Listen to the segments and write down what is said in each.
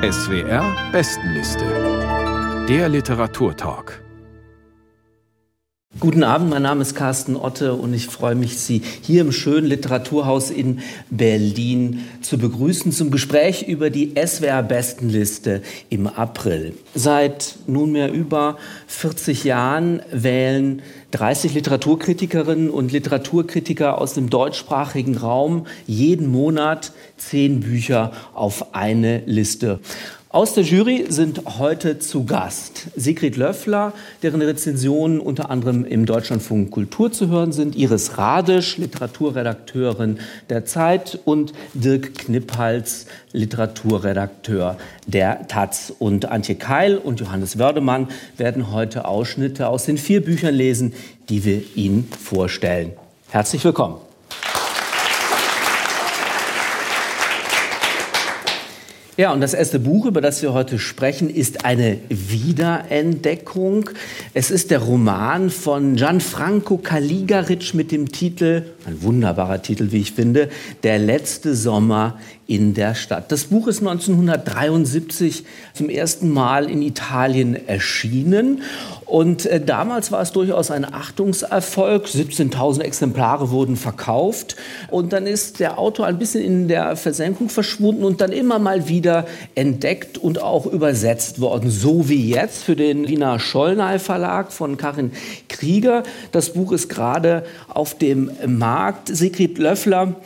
SWR Bestenliste. Der Literaturtalk. Guten Abend, mein Name ist Carsten Otte und ich freue mich, Sie hier im schönen Literaturhaus in Berlin zu begrüßen zum Gespräch über die SWR-Bestenliste im April. Seit nunmehr über 40 Jahren wählen 30 Literaturkritikerinnen und Literaturkritiker aus dem deutschsprachigen Raum jeden Monat zehn Bücher auf eine Liste. Aus der Jury sind heute zu Gast Sigrid Löffler, deren Rezensionen unter anderem im Deutschlandfunk Kultur zu hören sind, Iris Radisch, Literaturredakteurin der Zeit und Dirk Knipphals, Literaturredakteur der Taz. Und Antje Keil und Johannes Wördemann werden heute Ausschnitte aus den vier Büchern lesen, die wir Ihnen vorstellen. Herzlich willkommen. Ja, und das erste Buch, über das wir heute sprechen, ist eine Wiederentdeckung. Es ist der Roman von Gianfranco Caligaric mit dem Titel, ein wunderbarer Titel, wie ich finde, Der letzte Sommer in der Stadt. Das Buch ist 1973 zum ersten Mal in Italien erschienen und äh, damals war es durchaus ein Achtungserfolg. 17.000 Exemplare wurden verkauft und dann ist der Autor ein bisschen in der Versenkung verschwunden und dann immer mal wieder entdeckt und auch übersetzt worden. So wie jetzt für den Wiener Schollnay Verlag von Karin Krieger. Das Buch ist gerade auf dem Markt. Sigrid Löffler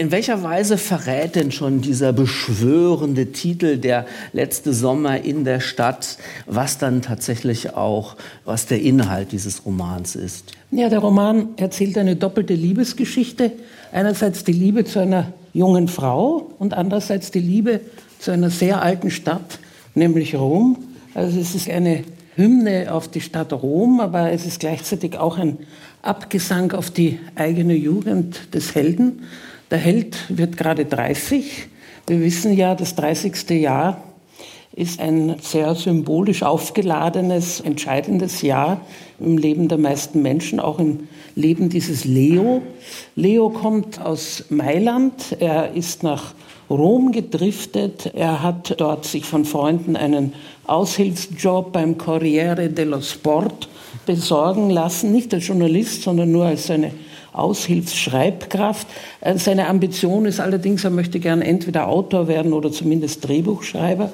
in welcher Weise verrät denn schon dieser beschwörende Titel der letzte Sommer in der Stadt, was dann tatsächlich auch, was der Inhalt dieses Romans ist? Ja, der Roman erzählt eine doppelte Liebesgeschichte. Einerseits die Liebe zu einer jungen Frau und andererseits die Liebe zu einer sehr alten Stadt, nämlich Rom. Also es ist eine Hymne auf die Stadt Rom, aber es ist gleichzeitig auch ein Abgesang auf die eigene Jugend des Helden. Der Held wird gerade 30. Wir wissen ja, das 30. Jahr ist ein sehr symbolisch aufgeladenes, entscheidendes Jahr im Leben der meisten Menschen, auch im Leben dieses Leo. Leo kommt aus Mailand, er ist nach Rom gedriftet, er hat dort sich von Freunden einen Aushilfsjob beim Corriere dello Sport besorgen lassen, nicht als Journalist, sondern nur als seine Aushilfsschreibkraft. Äh, seine Ambition ist allerdings, er möchte gern entweder Autor werden oder zumindest Drehbuchschreiber.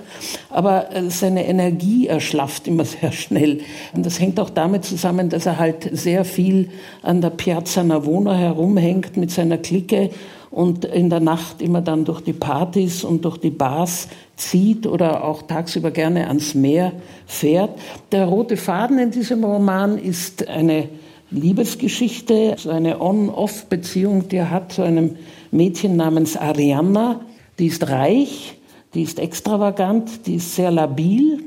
Aber äh, seine Energie erschlafft immer sehr schnell. Und das hängt auch damit zusammen, dass er halt sehr viel an der Piazza Navona herumhängt mit seiner Clique und in der Nacht immer dann durch die Partys und durch die Bars zieht oder auch tagsüber gerne ans Meer fährt. Der rote Faden in diesem Roman ist eine Liebesgeschichte, eine On-Off-Beziehung, die er hat zu einem Mädchen namens Arianna. Die ist reich, die ist extravagant, die ist sehr labil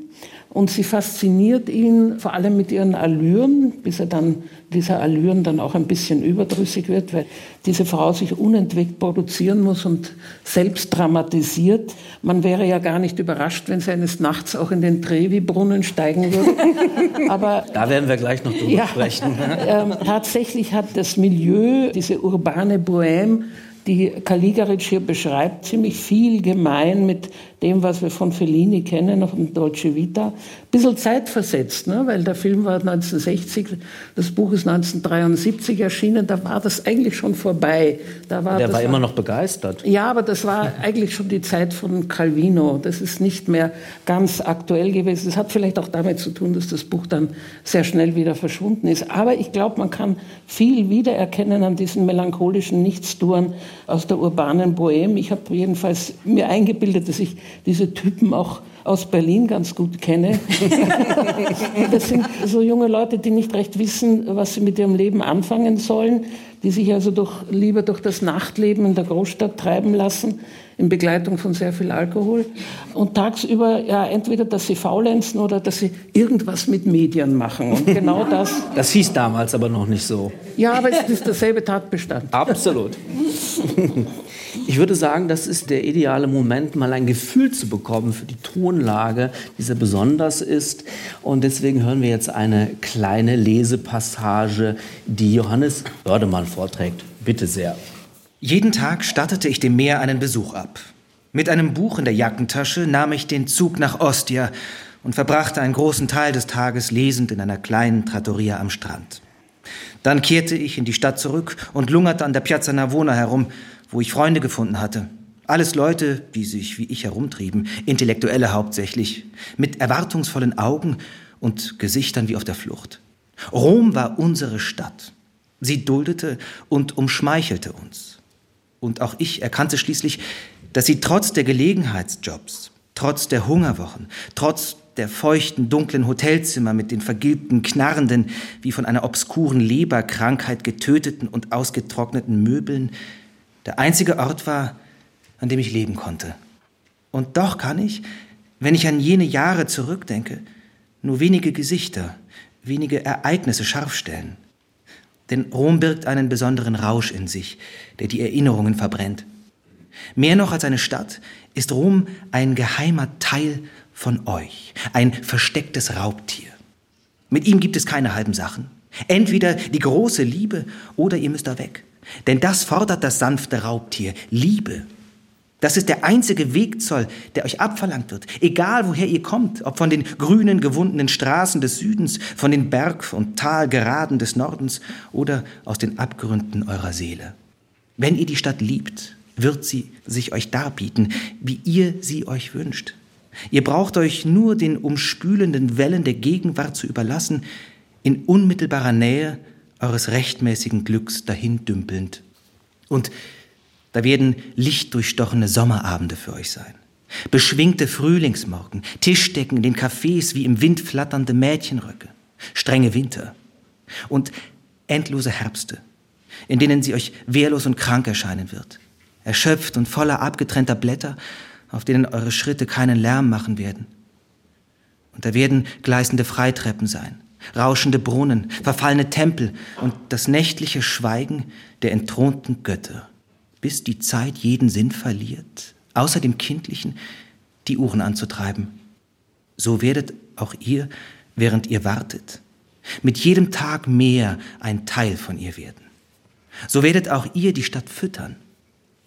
und sie fasziniert ihn vor allem mit ihren Allüren, bis er dann dieser Allüren dann auch ein bisschen überdrüssig wird, weil diese Frau sich unentwegt produzieren muss und selbst dramatisiert. Man wäre ja gar nicht überrascht, wenn sie eines Nachts auch in den Trevi-Brunnen steigen würde. Aber da werden wir gleich noch drüber ja, sprechen. Ähm, tatsächlich hat das Milieu, diese urbane Bohème, die Caligaric hier beschreibt, ziemlich viel gemein mit dem, was wir von Fellini kennen, von Deutsche Vita. Ein bisschen zeitversetzt, ne? weil der Film war 1960, das Buch ist 1973 erschienen, da war das eigentlich schon vorbei. Da war, der war immer noch begeistert. Ja, aber das war eigentlich schon die Zeit von Calvino. Das ist nicht mehr ganz aktuell gewesen. Das hat vielleicht auch damit zu tun, dass das Buch dann sehr schnell wieder verschwunden ist. Aber ich glaube, man kann viel wiedererkennen an diesen melancholischen Nichtstouren aus der urbanen Bohème. Ich habe jedenfalls mir eingebildet, dass ich diese Typen auch aus Berlin ganz gut kenne. das sind so junge Leute, die nicht recht wissen, was sie mit ihrem Leben anfangen sollen, die sich also durch, lieber durch das Nachtleben in der Großstadt treiben lassen, in Begleitung von sehr viel Alkohol. Und tagsüber ja entweder, dass sie faulenzen oder dass sie irgendwas mit Medien machen. Und genau das. Das hieß damals aber noch nicht so. Ja, aber es ist derselbe Tatbestand. Absolut. Ich würde sagen, das ist der ideale Moment, mal ein Gefühl zu bekommen für die Tonlage, die sehr besonders ist. Und deswegen hören wir jetzt eine kleine Lesepassage, die Johannes Oerdemann vorträgt. Bitte sehr. Jeden Tag stattete ich dem Meer einen Besuch ab. Mit einem Buch in der Jackentasche nahm ich den Zug nach Ostia und verbrachte einen großen Teil des Tages lesend in einer kleinen Trattoria am Strand. Dann kehrte ich in die Stadt zurück und lungerte an der Piazza Navona herum, wo ich Freunde gefunden hatte. Alles Leute, die sich wie ich herumtrieben, Intellektuelle hauptsächlich, mit erwartungsvollen Augen und Gesichtern wie auf der Flucht. Rom war unsere Stadt. Sie duldete und umschmeichelte uns. Und auch ich erkannte schließlich, dass sie trotz der Gelegenheitsjobs, trotz der Hungerwochen, trotz der feuchten, dunklen Hotelzimmer mit den vergilbten, knarrenden, wie von einer obskuren Leberkrankheit getöteten und ausgetrockneten Möbeln, der einzige Ort war, an dem ich leben konnte. Und doch kann ich, wenn ich an jene Jahre zurückdenke, nur wenige Gesichter, wenige Ereignisse scharf stellen. Denn Rom birgt einen besonderen Rausch in sich, der die Erinnerungen verbrennt. Mehr noch als eine Stadt ist Rom ein geheimer Teil von euch, ein verstecktes Raubtier. Mit ihm gibt es keine halben Sachen. Entweder die große Liebe oder ihr müsst da weg. Denn das fordert das sanfte Raubtier, Liebe. Das ist der einzige Wegzoll, der euch abverlangt wird, egal woher ihr kommt, ob von den grünen, gewundenen Straßen des Südens, von den Berg- und Talgeraden des Nordens oder aus den Abgründen eurer Seele. Wenn ihr die Stadt liebt, wird sie sich euch darbieten, wie ihr sie euch wünscht. Ihr braucht euch nur den umspülenden Wellen der Gegenwart zu überlassen, in unmittelbarer Nähe eures rechtmäßigen Glücks dahindümpelnd. Und da werden lichtdurchstochene Sommerabende für euch sein. Beschwingte Frühlingsmorgen, Tischdecken in den Cafés wie im Wind flatternde Mädchenröcke, strenge Winter und endlose Herbste, in denen sie euch wehrlos und krank erscheinen wird, erschöpft und voller abgetrennter Blätter auf denen eure Schritte keinen Lärm machen werden. Und da werden gleißende Freitreppen sein, rauschende Brunnen, verfallene Tempel und das nächtliche Schweigen der entthronten Götter, bis die Zeit jeden Sinn verliert, außer dem kindlichen, die Uhren anzutreiben. So werdet auch ihr, während ihr wartet, mit jedem Tag mehr ein Teil von ihr werden. So werdet auch ihr die Stadt füttern,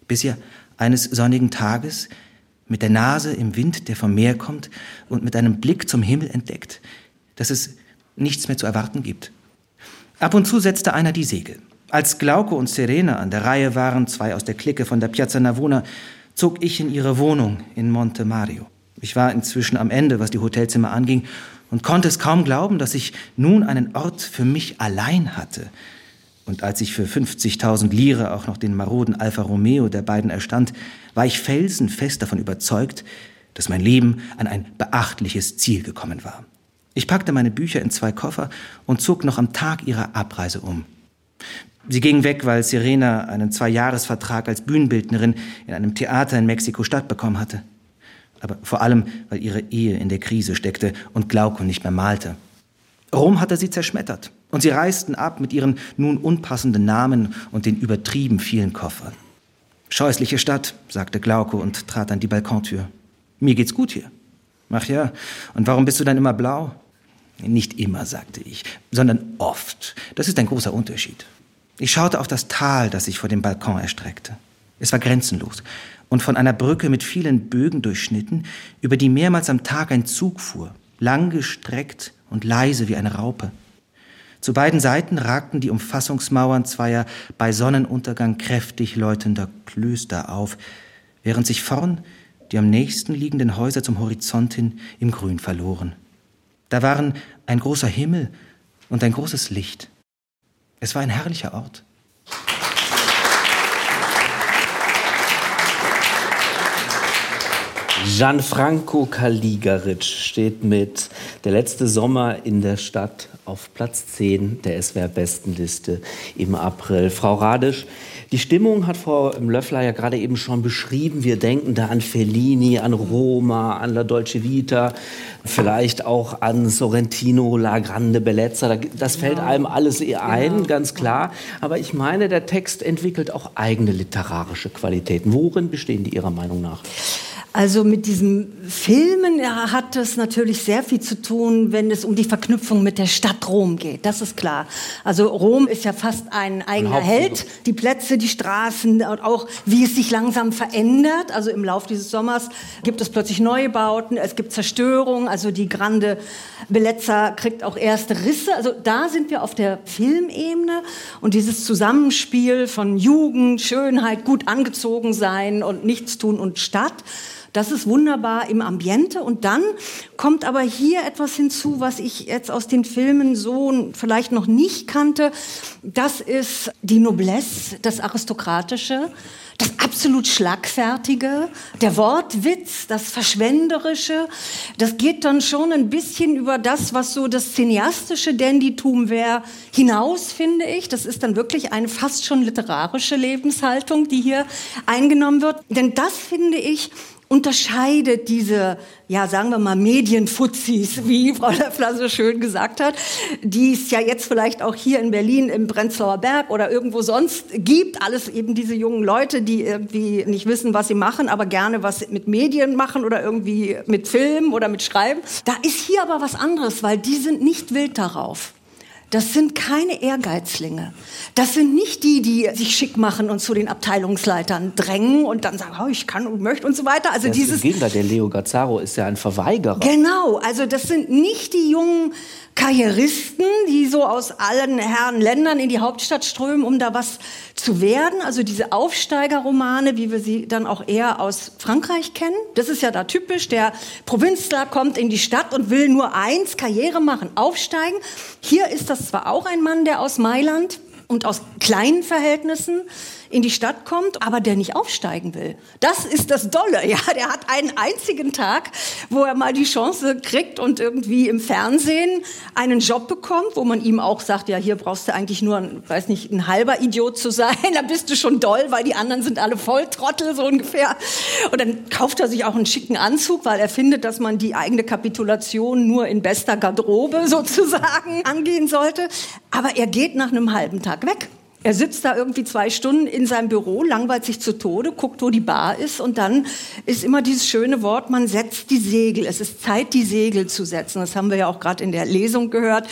bis ihr eines sonnigen Tages mit der Nase im Wind, der vom Meer kommt, und mit einem Blick zum Himmel entdeckt, dass es nichts mehr zu erwarten gibt. Ab und zu setzte einer die Segel. Als Glauco und Serena an der Reihe waren, zwei aus der Clique von der Piazza Navona, zog ich in ihre Wohnung in Monte Mario. Ich war inzwischen am Ende, was die Hotelzimmer anging, und konnte es kaum glauben, dass ich nun einen Ort für mich allein hatte. Und als ich für 50.000 Lire auch noch den maroden Alfa Romeo der beiden erstand, war ich felsenfest davon überzeugt, dass mein Leben an ein beachtliches Ziel gekommen war. Ich packte meine Bücher in zwei Koffer und zog noch am Tag ihrer Abreise um. Sie ging weg, weil Serena einen Zweijahresvertrag als Bühnenbildnerin in einem Theater in Mexiko-Stadt bekommen hatte. Aber vor allem, weil ihre Ehe in der Krise steckte und Glauco nicht mehr malte. Rom hatte sie zerschmettert und sie reisten ab mit ihren nun unpassenden Namen und den übertrieben vielen Koffern. Scheußliche Stadt, sagte Glauco und trat an die Balkontür. Mir geht's gut hier. Ach ja, und warum bist du dann immer blau? Nicht immer, sagte ich, sondern oft. Das ist ein großer Unterschied. Ich schaute auf das Tal, das sich vor dem Balkon erstreckte. Es war grenzenlos und von einer Brücke mit vielen Bögen durchschnitten, über die mehrmals am Tag ein Zug fuhr, langgestreckt und leise wie eine Raupe. Zu beiden Seiten ragten die Umfassungsmauern zweier bei Sonnenuntergang kräftig läutender Klöster auf, während sich vorn die am nächsten liegenden Häuser zum Horizont hin im Grün verloren. Da waren ein großer Himmel und ein großes Licht. Es war ein herrlicher Ort. Gianfranco Caligaric steht mit Der letzte Sommer in der Stadt auf Platz 10 der SWR-Bestenliste im April. Frau Radisch, die Stimmung hat Frau Löffler ja gerade eben schon beschrieben. Wir denken da an Fellini, an Roma, an La Dolce Vita, vielleicht auch an Sorrentino, La Grande Bellezza. Das fällt ja. einem alles ein, ja. ganz klar. Aber ich meine, der Text entwickelt auch eigene literarische Qualitäten. Worin bestehen die Ihrer Meinung nach? Also mit diesem Filmen hat es natürlich sehr viel zu tun, wenn es um die Verknüpfung mit der Stadt Rom geht. Das ist klar. Also Rom ist ja fast ein eigener Held. Die Plätze, die Straßen und auch wie es sich langsam verändert. Also im Laufe dieses Sommers gibt es plötzlich Neubauten, es gibt Zerstörung. Also die Grande Bellezza kriegt auch erste Risse. Also da sind wir auf der Filmebene und dieses Zusammenspiel von Jugend, Schönheit, gut angezogen sein und Nichtstun und Stadt. Das ist wunderbar im Ambiente. Und dann kommt aber hier etwas hinzu, was ich jetzt aus den Filmen so vielleicht noch nicht kannte. Das ist die Noblesse, das Aristokratische das absolut Schlagfertige, der Wortwitz, das Verschwenderische, das geht dann schon ein bisschen über das, was so das cineastische Dandytum wäre, hinaus, finde ich. Das ist dann wirklich eine fast schon literarische Lebenshaltung, die hier eingenommen wird. Denn das, finde ich, unterscheidet diese, ja, sagen wir mal, Medienfuzis, wie Frau Löffler so schön gesagt hat, die es ja jetzt vielleicht auch hier in Berlin im Prenzlauer Berg oder irgendwo sonst gibt. Alles eben diese jungen Leute, die irgendwie nicht wissen, was sie machen, aber gerne was mit Medien machen oder irgendwie mit Film oder mit Schreiben. Da ist hier aber was anderes, weil die sind nicht wild darauf. Das sind keine Ehrgeizlinge. Das sind nicht die, die sich schick machen und zu den Abteilungsleitern drängen und dann sagen, oh, ich kann und möchte und so weiter. Also das dieses Gegenteil, der Leo Gazzaro ist ja ein Verweigerer. Genau, also das sind nicht die jungen Karrieristen, die so aus allen Herren Ländern in die Hauptstadt strömen, um da was zu werden. Also diese Aufsteigerromane, wie wir sie dann auch eher aus Frankreich kennen. Das ist ja da typisch. Der Provinzler kommt in die Stadt und will nur eins, Karriere machen, aufsteigen. Hier ist das zwar auch ein Mann, der aus Mailand und aus kleinen Verhältnissen in die Stadt kommt, aber der nicht aufsteigen will. Das ist das Dolle. Ja, der hat einen einzigen Tag, wo er mal die Chance kriegt und irgendwie im Fernsehen einen Job bekommt, wo man ihm auch sagt, ja, hier brauchst du eigentlich nur, ein, weiß nicht, ein halber Idiot zu sein, da bist du schon doll, weil die anderen sind alle Volltrottel, so ungefähr. Und dann kauft er sich auch einen schicken Anzug, weil er findet, dass man die eigene Kapitulation nur in bester Garderobe sozusagen angehen sollte. Aber er geht nach einem halben Tag weg. Er sitzt da irgendwie zwei Stunden in seinem Büro, langweilt sich zu Tode, guckt, wo die Bar ist und dann ist immer dieses schöne Wort, man setzt die Segel. Es ist Zeit, die Segel zu setzen. Das haben wir ja auch gerade in der Lesung gehört.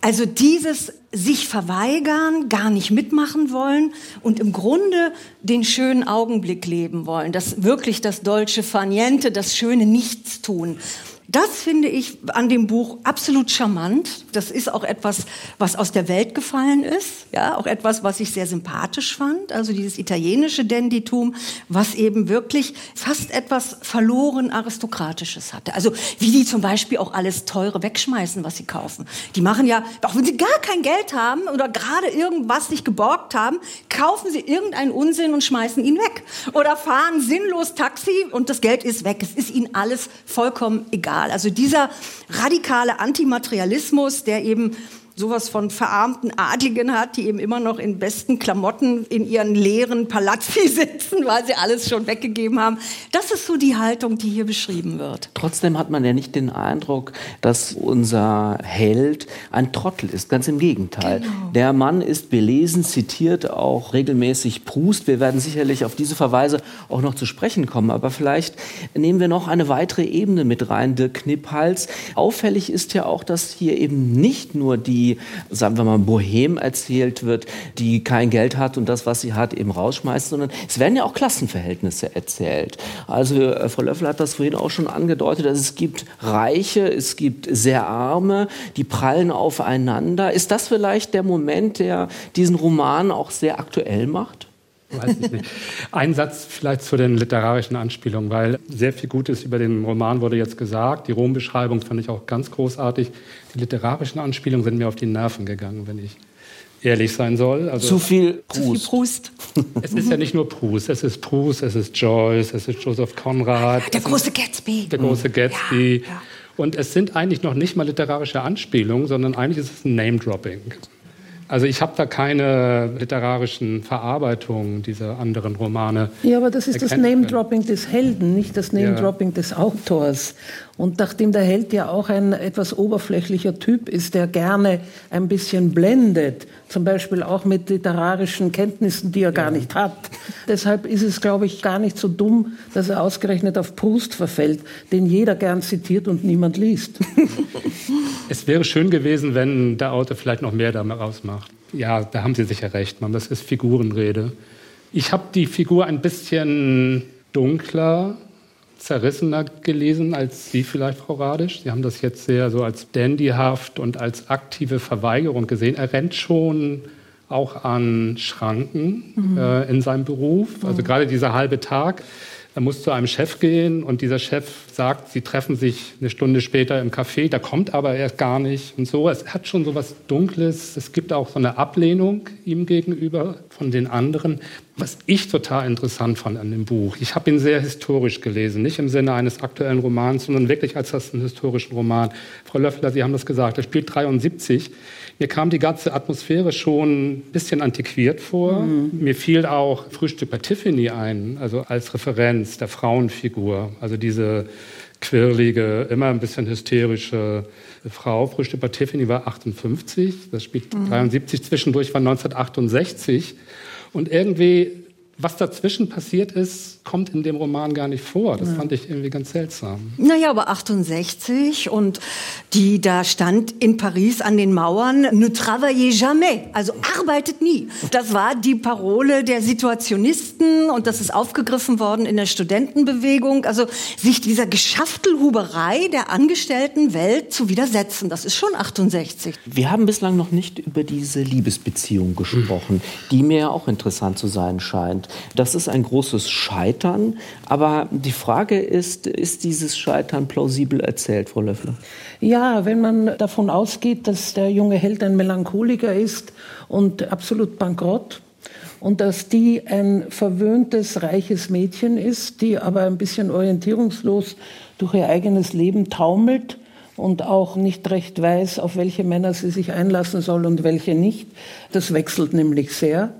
Also dieses sich verweigern, gar nicht mitmachen wollen und im Grunde den schönen Augenblick leben wollen. Das wirklich das deutsche Faniente, das schöne Nichtstun. Das finde ich an dem Buch absolut charmant. Das ist auch etwas, was aus der Welt gefallen ist. Ja, auch etwas, was ich sehr sympathisch fand. Also dieses italienische Dandytum, was eben wirklich fast etwas verloren aristokratisches hatte. Also wie die zum Beispiel auch alles teure wegschmeißen, was sie kaufen. Die machen ja, auch wenn sie gar kein Geld haben oder gerade irgendwas nicht geborgt haben, kaufen sie irgendeinen Unsinn und schmeißen ihn weg. Oder fahren sinnlos Taxi und das Geld ist weg. Es ist ihnen alles vollkommen egal radikal. Also dieser radikale Antimaterialismus, der eben sowas von verarmten Adligen hat, die eben immer noch in besten Klamotten in ihren leeren Palazzi sitzen, weil sie alles schon weggegeben haben. Das ist so die Haltung, die hier beschrieben wird. Trotzdem hat man ja nicht den Eindruck, dass unser Held ein Trottel ist. Ganz im Gegenteil. Genau. Der Mann ist belesen, zitiert auch regelmäßig Proust. Wir werden sicherlich auf diese Verweise auch noch zu sprechen kommen. Aber vielleicht nehmen wir noch eine weitere Ebene mit rein, Dirk Knipphals. Auffällig ist ja auch, dass hier eben nicht nur die die, sagen wir mal, Bohem erzählt wird, die kein Geld hat und das, was sie hat, eben rausschmeißt, sondern es werden ja auch Klassenverhältnisse erzählt. Also äh, Frau Löffel hat das vorhin auch schon angedeutet, dass es gibt Reiche, es gibt sehr Arme, die prallen aufeinander. Ist das vielleicht der Moment, der diesen Roman auch sehr aktuell macht? Weiß ich nicht. Ein Satz vielleicht zu den literarischen Anspielungen, weil sehr viel Gutes über den Roman wurde jetzt gesagt. Die Rom-Beschreibung fand ich auch ganz großartig. Die literarischen Anspielungen sind mir auf die Nerven gegangen, wenn ich ehrlich sein soll. Also, Zu viel Proust. Es ist ja nicht nur Proust, es ist Proust, es ist Joyce, es ist Joseph Conrad. Der große Gatsby. Der große Gatsby. Ja, ja. Und es sind eigentlich noch nicht mal literarische Anspielungen, sondern eigentlich ist es ein Name-Dropping. Also ich habe da keine literarischen Verarbeitungen dieser anderen Romane. Ja, aber das ist das Name-Dropping des Helden, nicht das Name-Dropping ja. des Autors. Und nachdem der Held ja auch ein etwas oberflächlicher Typ ist, der gerne ein bisschen blendet, zum Beispiel auch mit literarischen Kenntnissen, die er gar nicht hat. Deshalb ist es, glaube ich, gar nicht so dumm, dass er ausgerechnet auf Proust verfällt, den jeder gern zitiert und niemand liest. Es wäre schön gewesen, wenn der Autor vielleicht noch mehr daraus macht. Ja, da haben Sie sicher recht, Mann. Das ist Figurenrede. Ich habe die Figur ein bisschen dunkler zerrissener gelesen als Sie vielleicht, Frau Radisch. Sie haben das jetzt sehr so als dandyhaft und als aktive Verweigerung gesehen. Er rennt schon auch an Schranken mhm. äh, in seinem Beruf. Also mhm. gerade dieser halbe Tag er muss zu einem Chef gehen und dieser Chef sagt, sie treffen sich eine Stunde später im Café, da kommt aber erst gar nicht und so. Es hat schon so was Dunkles. Es gibt auch so eine Ablehnung ihm gegenüber von den anderen. Was ich total interessant fand an dem Buch, ich habe ihn sehr historisch gelesen, nicht im Sinne eines aktuellen Romans, sondern wirklich als das einen historischen Roman. Frau Löffler, Sie haben das gesagt, er spielt 73. Mir kam die ganze Atmosphäre schon ein bisschen antiquiert vor. Mhm. Mir fiel auch Frühstück bei Tiffany ein, also als Referenz der Frauenfigur. Also diese quirlige, immer ein bisschen hysterische Frau. Frühstück bei Tiffany war 58, das spielt mhm. 73, zwischendurch war 1968. Und irgendwie was dazwischen passiert ist, kommt in dem Roman gar nicht vor. Das ja. fand ich irgendwie ganz seltsam. Naja, aber 68 und die da stand in Paris an den Mauern, ne travaillez jamais, also arbeitet nie. Das war die Parole der Situationisten und das ist aufgegriffen worden in der Studentenbewegung. Also sich dieser Geschaftelhuberei der Angestelltenwelt zu widersetzen, das ist schon 68. Wir haben bislang noch nicht über diese Liebesbeziehung gesprochen, die mir ja auch interessant zu sein scheint. Das ist ein großes Scheitern. Aber die Frage ist, ist dieses Scheitern plausibel erzählt, Frau Löffler? Ja, wenn man davon ausgeht, dass der junge Held ein Melancholiker ist und absolut bankrott, und dass die ein verwöhntes, reiches Mädchen ist, die aber ein bisschen orientierungslos durch ihr eigenes Leben taumelt und auch nicht recht weiß, auf welche Männer sie sich einlassen soll und welche nicht. Das wechselt nämlich sehr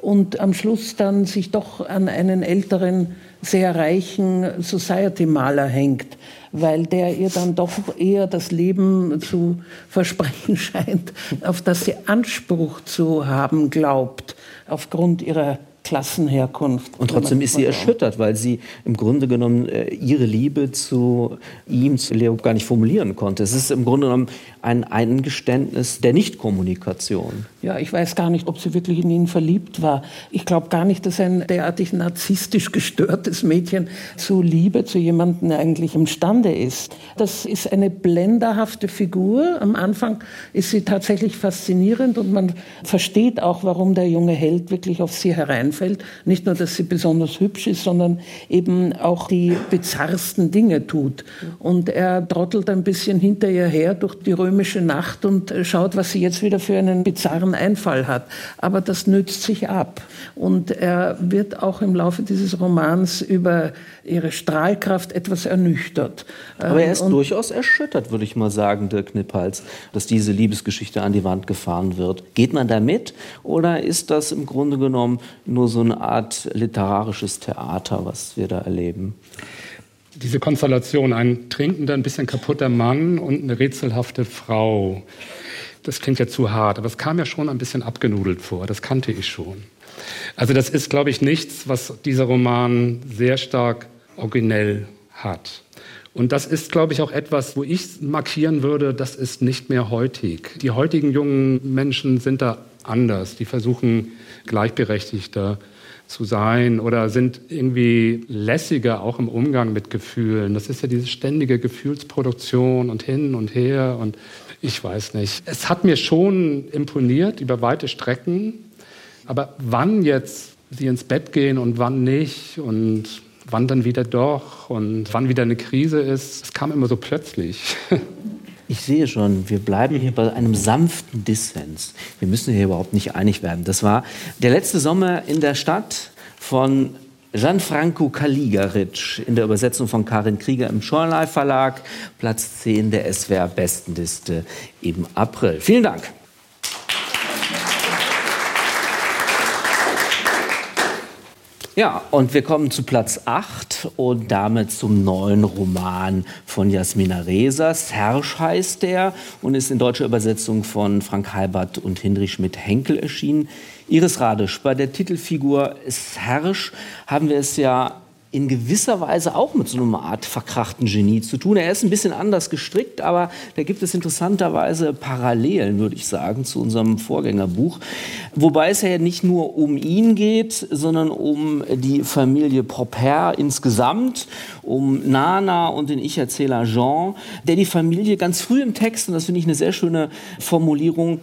und am Schluss dann sich doch an einen älteren, sehr reichen Society-Maler hängt, weil der ihr dann doch eher das Leben zu versprechen scheint, auf das sie Anspruch zu haben glaubt, aufgrund ihrer Klassenherkunft. Und trotzdem ist sie erschüttert, weil sie im Grunde genommen äh, ihre Liebe zu ihm, zu Leo, gar nicht formulieren konnte. Es ist im Grunde genommen ein Eingeständnis der Nichtkommunikation. Ja, ich weiß gar nicht, ob sie wirklich in ihn verliebt war. Ich glaube gar nicht, dass ein derartig narzisstisch gestörtes Mädchen zu Liebe zu jemandem eigentlich imstande ist. Das ist eine blenderhafte Figur. Am Anfang ist sie tatsächlich faszinierend und man versteht auch, warum der junge Held wirklich auf sie hereinfällt. Nicht nur, dass sie besonders hübsch ist, sondern eben auch die bizarrsten Dinge tut. Und er trottelt ein bisschen hinter ihr her durch die römische Nacht und schaut, was sie jetzt wieder für einen bizarren Einfall hat. Aber das nützt sich ab. Und er wird auch im Laufe dieses Romans über ihre Strahlkraft etwas ernüchtert. Aber er ist und durchaus erschüttert, würde ich mal sagen, Dirk Knippals, dass diese Liebesgeschichte an die Wand gefahren wird. Geht man da mit oder ist das im Grunde genommen nur so eine Art literarisches Theater, was wir da erleben? diese Konstellation, ein trinkender, ein bisschen kaputter Mann und eine rätselhafte Frau. Das klingt ja zu hart, aber es kam ja schon ein bisschen abgenudelt vor. Das kannte ich schon. Also das ist, glaube ich, nichts, was dieser Roman sehr stark originell hat. Und das ist, glaube ich, auch etwas, wo ich markieren würde, das ist nicht mehr heutig. Die heutigen jungen Menschen sind da anders. Die versuchen gleichberechtigter zu sein oder sind irgendwie lässiger auch im Umgang mit Gefühlen. Das ist ja diese ständige Gefühlsproduktion und hin und her und ich weiß nicht. Es hat mir schon imponiert über weite Strecken, aber wann jetzt sie ins Bett gehen und wann nicht und wann dann wieder doch und wann wieder eine Krise ist, es kam immer so plötzlich. Ich sehe schon, wir bleiben hier bei einem sanften Dissens. Wir müssen hier überhaupt nicht einig werden. Das war der letzte Sommer in der Stadt von Gianfranco Caligaric in der Übersetzung von Karin Krieger im Schorlei Verlag, Platz 10 der SWR Bestenliste im April. Vielen Dank. Ja, und wir kommen zu Platz 8 und damit zum neuen Roman von Jasmina Reza. Serge heißt der und ist in deutscher Übersetzung von Frank Halbert und Hindrich Schmidt-Henkel erschienen. Iris Radisch, bei der Titelfigur Serge haben wir es ja in gewisser Weise auch mit so einer Art verkrachten Genie zu tun. Er ist ein bisschen anders gestrickt, aber da gibt es interessanterweise Parallelen, würde ich sagen, zu unserem Vorgängerbuch. Wobei es ja nicht nur um ihn geht, sondern um die Familie Popper insgesamt, um Nana und den Ich-Erzähler Jean, der die Familie ganz früh im Text, und das finde ich eine sehr schöne Formulierung,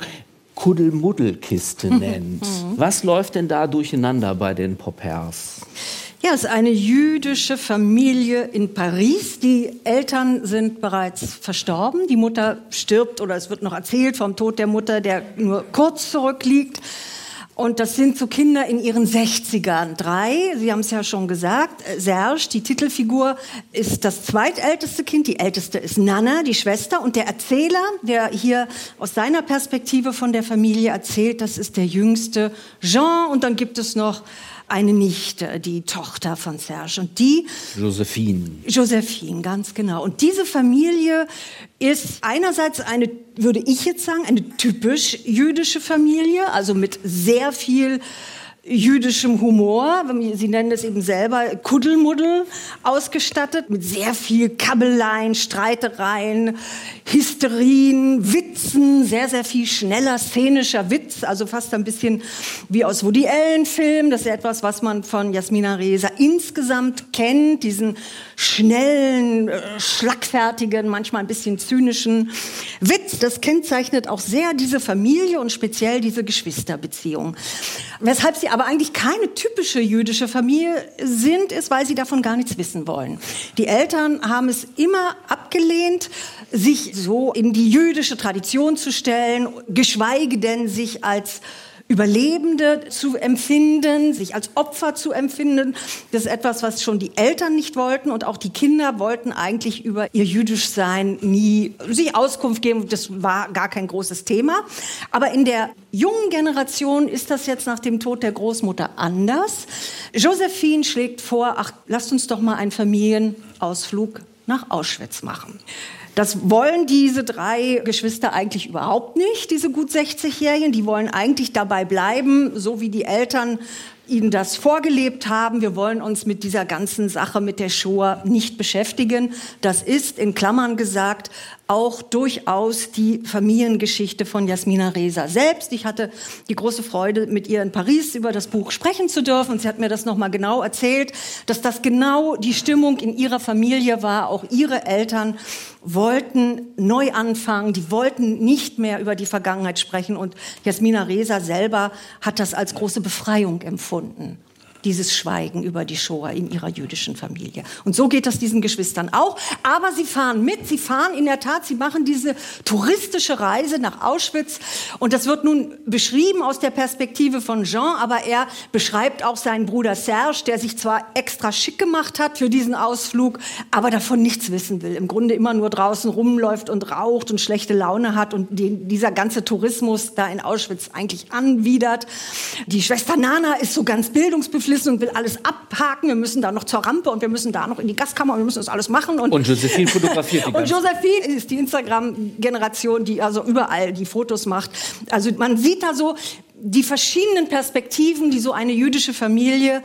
Kuddelmuddelkiste nennt. Mhm. Was läuft denn da durcheinander bei den Poppers? Ja, es ist eine jüdische Familie in Paris. Die Eltern sind bereits verstorben. Die Mutter stirbt oder es wird noch erzählt vom Tod der Mutter, der nur kurz zurückliegt. Und das sind so Kinder in ihren 60ern. Drei, Sie haben es ja schon gesagt, Serge, die Titelfigur, ist das zweitälteste Kind. Die älteste ist Nana, die Schwester. Und der Erzähler, der hier aus seiner Perspektive von der Familie erzählt, das ist der jüngste Jean. Und dann gibt es noch eine Nichte, die Tochter von Serge. Und die. Josephine. Josephine, ganz genau. Und diese Familie ist einerseits eine, würde ich jetzt sagen, eine typisch jüdische Familie, also mit sehr viel jüdischem Humor, Sie nennen es eben selber Kuddelmuddel, ausgestattet mit sehr viel Kabeleien, Streitereien, Hysterien, Witzen, sehr, sehr viel schneller szenischer Witz, also fast ein bisschen wie aus Woody Allen Film. Das ist etwas, was man von Jasmina Reza insgesamt kennt, diesen schnellen, äh, schlagfertigen, manchmal ein bisschen zynischen Witz. Das kennzeichnet auch sehr diese Familie und speziell diese Geschwisterbeziehung. Weshalb sie aber eigentlich keine typische jüdische Familie sind, ist, weil sie davon gar nichts wissen wollen. Die Eltern haben es immer abgelehnt, sich so in die jüdische Tradition zu stellen, geschweige denn sich als Überlebende zu empfinden, sich als Opfer zu empfinden. Das ist etwas, was schon die Eltern nicht wollten und auch die Kinder wollten eigentlich über ihr jüdisch Sein nie sich Auskunft geben. Das war gar kein großes Thema. Aber in der jungen Generation ist das jetzt nach dem Tod der Großmutter anders. Josephine schlägt vor, ach, lasst uns doch mal einen Familienausflug nach Auschwitz machen. Das wollen diese drei Geschwister eigentlich überhaupt nicht, diese gut 60-Jährigen. Die wollen eigentlich dabei bleiben, so wie die Eltern ihnen das vorgelebt haben. Wir wollen uns mit dieser ganzen Sache mit der Shoah nicht beschäftigen. Das ist in Klammern gesagt auch durchaus die Familiengeschichte von Jasmina Reza selbst. Ich hatte die große Freude, mit ihr in Paris über das Buch sprechen zu dürfen. Und sie hat mir das nochmal genau erzählt, dass das genau die Stimmung in ihrer Familie war. Auch ihre Eltern wollten neu anfangen. Die wollten nicht mehr über die Vergangenheit sprechen. Und Jasmina Reza selber hat das als große Befreiung empfunden gefunden dieses Schweigen über die Shoah in ihrer jüdischen Familie. Und so geht das diesen Geschwistern auch. Aber sie fahren mit, sie fahren in der Tat, sie machen diese touristische Reise nach Auschwitz. Und das wird nun beschrieben aus der Perspektive von Jean, aber er beschreibt auch seinen Bruder Serge, der sich zwar extra schick gemacht hat für diesen Ausflug, aber davon nichts wissen will. Im Grunde immer nur draußen rumläuft und raucht und schlechte Laune hat und den, dieser ganze Tourismus da in Auschwitz eigentlich anwidert. Die Schwester Nana ist so ganz bildungsbeflissen Listen und will alles abhaken. Wir müssen da noch zur Rampe und wir müssen da noch in die Gaskammer und wir müssen das alles machen. Und, und Josephine fotografiert die Und Josephine ist die Instagram-Generation, die also überall die Fotos macht. Also man sieht da so die verschiedenen Perspektiven, die so eine jüdische Familie